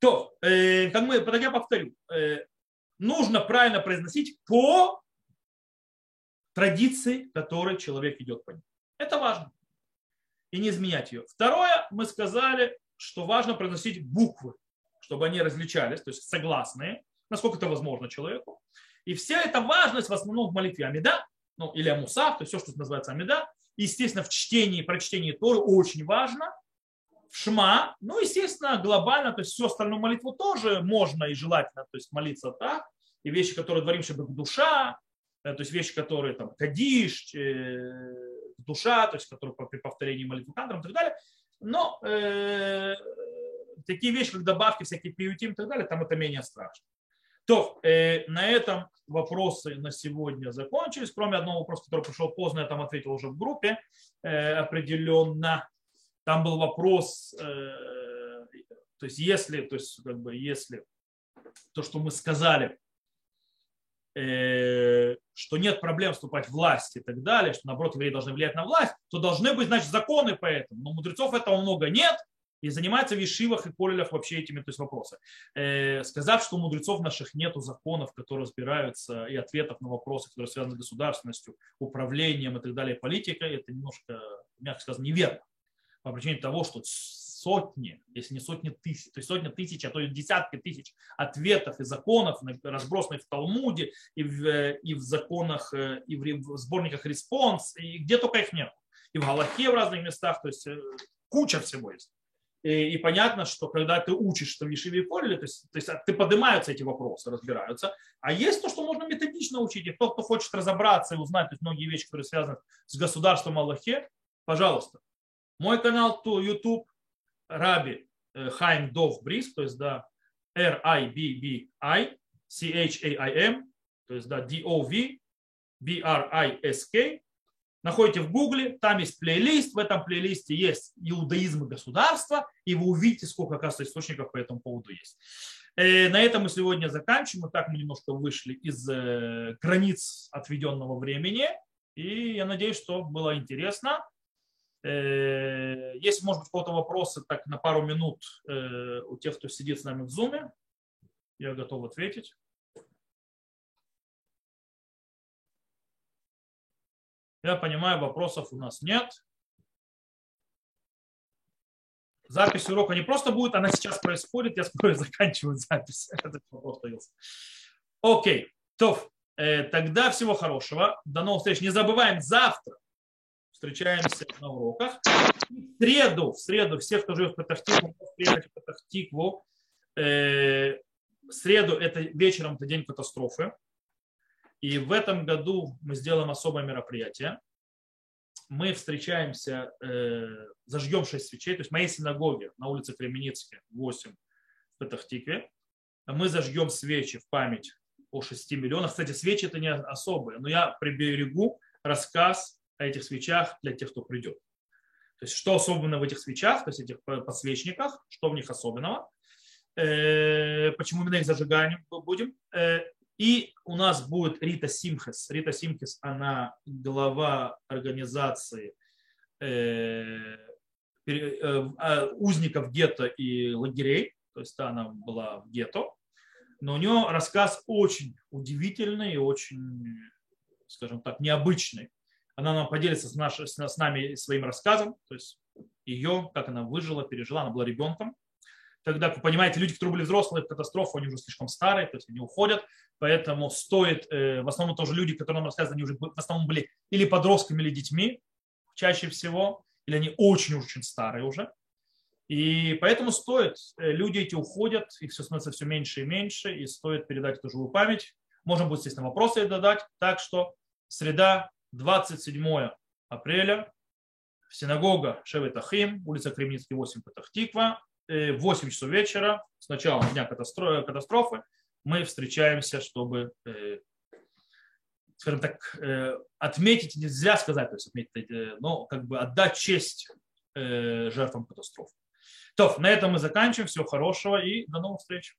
То, э, как мы, так я повторю, э, нужно правильно произносить по традиции, которой человек идет по ним. Это важно. И не изменять ее. Второе, мы сказали, что важно произносить буквы, чтобы они различались, то есть согласные, насколько это возможно человеку. И вся эта важность в основном в молитве Амида, ну, или Амусав, то есть все, что называется Амида. Естественно, в чтении, прочтении Торы очень важно. В Шма, ну, естественно, глобально, то есть всю остальную молитву тоже можно и желательно то есть молиться так. И вещи, которые дворим, чтобы душа, Э, то есть вещи, которые там кадиш, э, душа, то есть которые при повторении молитвы кандром и так далее. Но э, такие вещи, как добавки, всякие пиютим и так далее, там это менее страшно. То э, на этом вопросы на сегодня закончились, кроме одного вопроса, который пришел поздно, я там ответил уже в группе э, определенно. Там был вопрос, э, то есть если, то есть как бы если то, что мы сказали, Э, что нет проблем вступать в власть и так далее, что наоборот евреи должны влиять на власть, то должны быть, значит, законы по этому. Но мудрецов этого много нет, и занимается в ешивах и колелях вообще этими то есть, вопросами. Э, сказав, что у мудрецов наших нет законов, которые разбираются, и ответов на вопросы, которые связаны с государственностью, управлением и так далее, политикой, это немножко, мягко сказано, неверно. По причине того, что сотни, если не сотни тысяч, то есть сотни тысяч, а то и десятки тысяч ответов и законов, разбросанных в Талмуде и в, и в законах, э, и в сборниках респонс, и где только их нет. И в Галахе в разных местах, то есть э, куча всего есть. И, понятно, что когда ты учишь что в Ешиве и Поле, то есть, то есть ты поднимаются эти вопросы, разбираются. А есть то, что можно методично учить. И тот, кто хочет разобраться и узнать то есть, многие вещи, которые связаны с государством Аллахе, пожалуйста. Мой канал YouTube, Раби э, Хайм Дов Брис, то есть да, R-I-B-B-I, C-H-A-I-M, то есть да, D-O-V, B-R-I-S-K. Находите в Гугле, там есть плейлист, в этом плейлисте есть иудаизм и государство, и вы увидите, сколько, оказывается, источников по этому поводу есть. Э, на этом мы сегодня заканчиваем. Так мы немножко вышли из э, границ отведенного времени. И я надеюсь, что было интересно. Э, если, может быть, у кого-то вопросы, так на пару минут у тех, кто сидит с нами в зуме, я готов ответить. Я понимаю, вопросов у нас нет. Запись урока не просто будет, она сейчас происходит, я скоро заканчиваю запись. Окей, то, э, тогда всего хорошего. До новых встреч. Не забываем, завтра встречаемся на уроках. В среду, в среду, все, кто живет в Патахтикву, приехать в Патахтикву. Э, в среду это вечером, это день катастрофы. И в этом году мы сделаем особое мероприятие. мы встречаемся, э, зажгем 6 свечей, то есть в моей синагоге на улице Кременицке 8 в Петахтикве, мы зажгем свечи в память о 6 миллионах. Кстати, свечи это не особые, но я приберегу рассказ о этих свечах для тех, кто придет. То есть, что особенно в этих свечах, то есть этих подсвечниках, что в них особенного, э, почему именно их зажигаем будем. Э, и у нас будет Рита Симхес. Рита Симхес, она глава организации э, а, узников гетто и лагерей. То есть она была в гетто. Но у нее рассказ очень удивительный и очень, скажем так, необычный. Она нам поделится с, наш, с нами своим рассказом. То есть ее, как она выжила, пережила. Она была ребенком тогда, вы понимаете, люди, которые были взрослые в катастрофу, они уже слишком старые, то есть они уходят, поэтому стоит, э, в основном тоже люди, которые нам рассказывают, они уже в основном были или подростками, или детьми, чаще всего, или они очень-очень старые уже. И поэтому стоит, э, люди эти уходят, их все становится все меньше и меньше, и стоит передать эту живую память. Можно будет, естественно, вопросы додать. Так что среда, 27 апреля, синагога Шевет Ахим, улица Кремницкий, 8, Патахтиква, 8 часов вечера, с начала дня катастрофы, мы встречаемся, чтобы, э, скажем так, э, отметить, нельзя сказать, то есть отметить, э, но как бы отдать честь жертвам катастрофы. То, на этом мы заканчиваем. Всего хорошего и до новых встреч.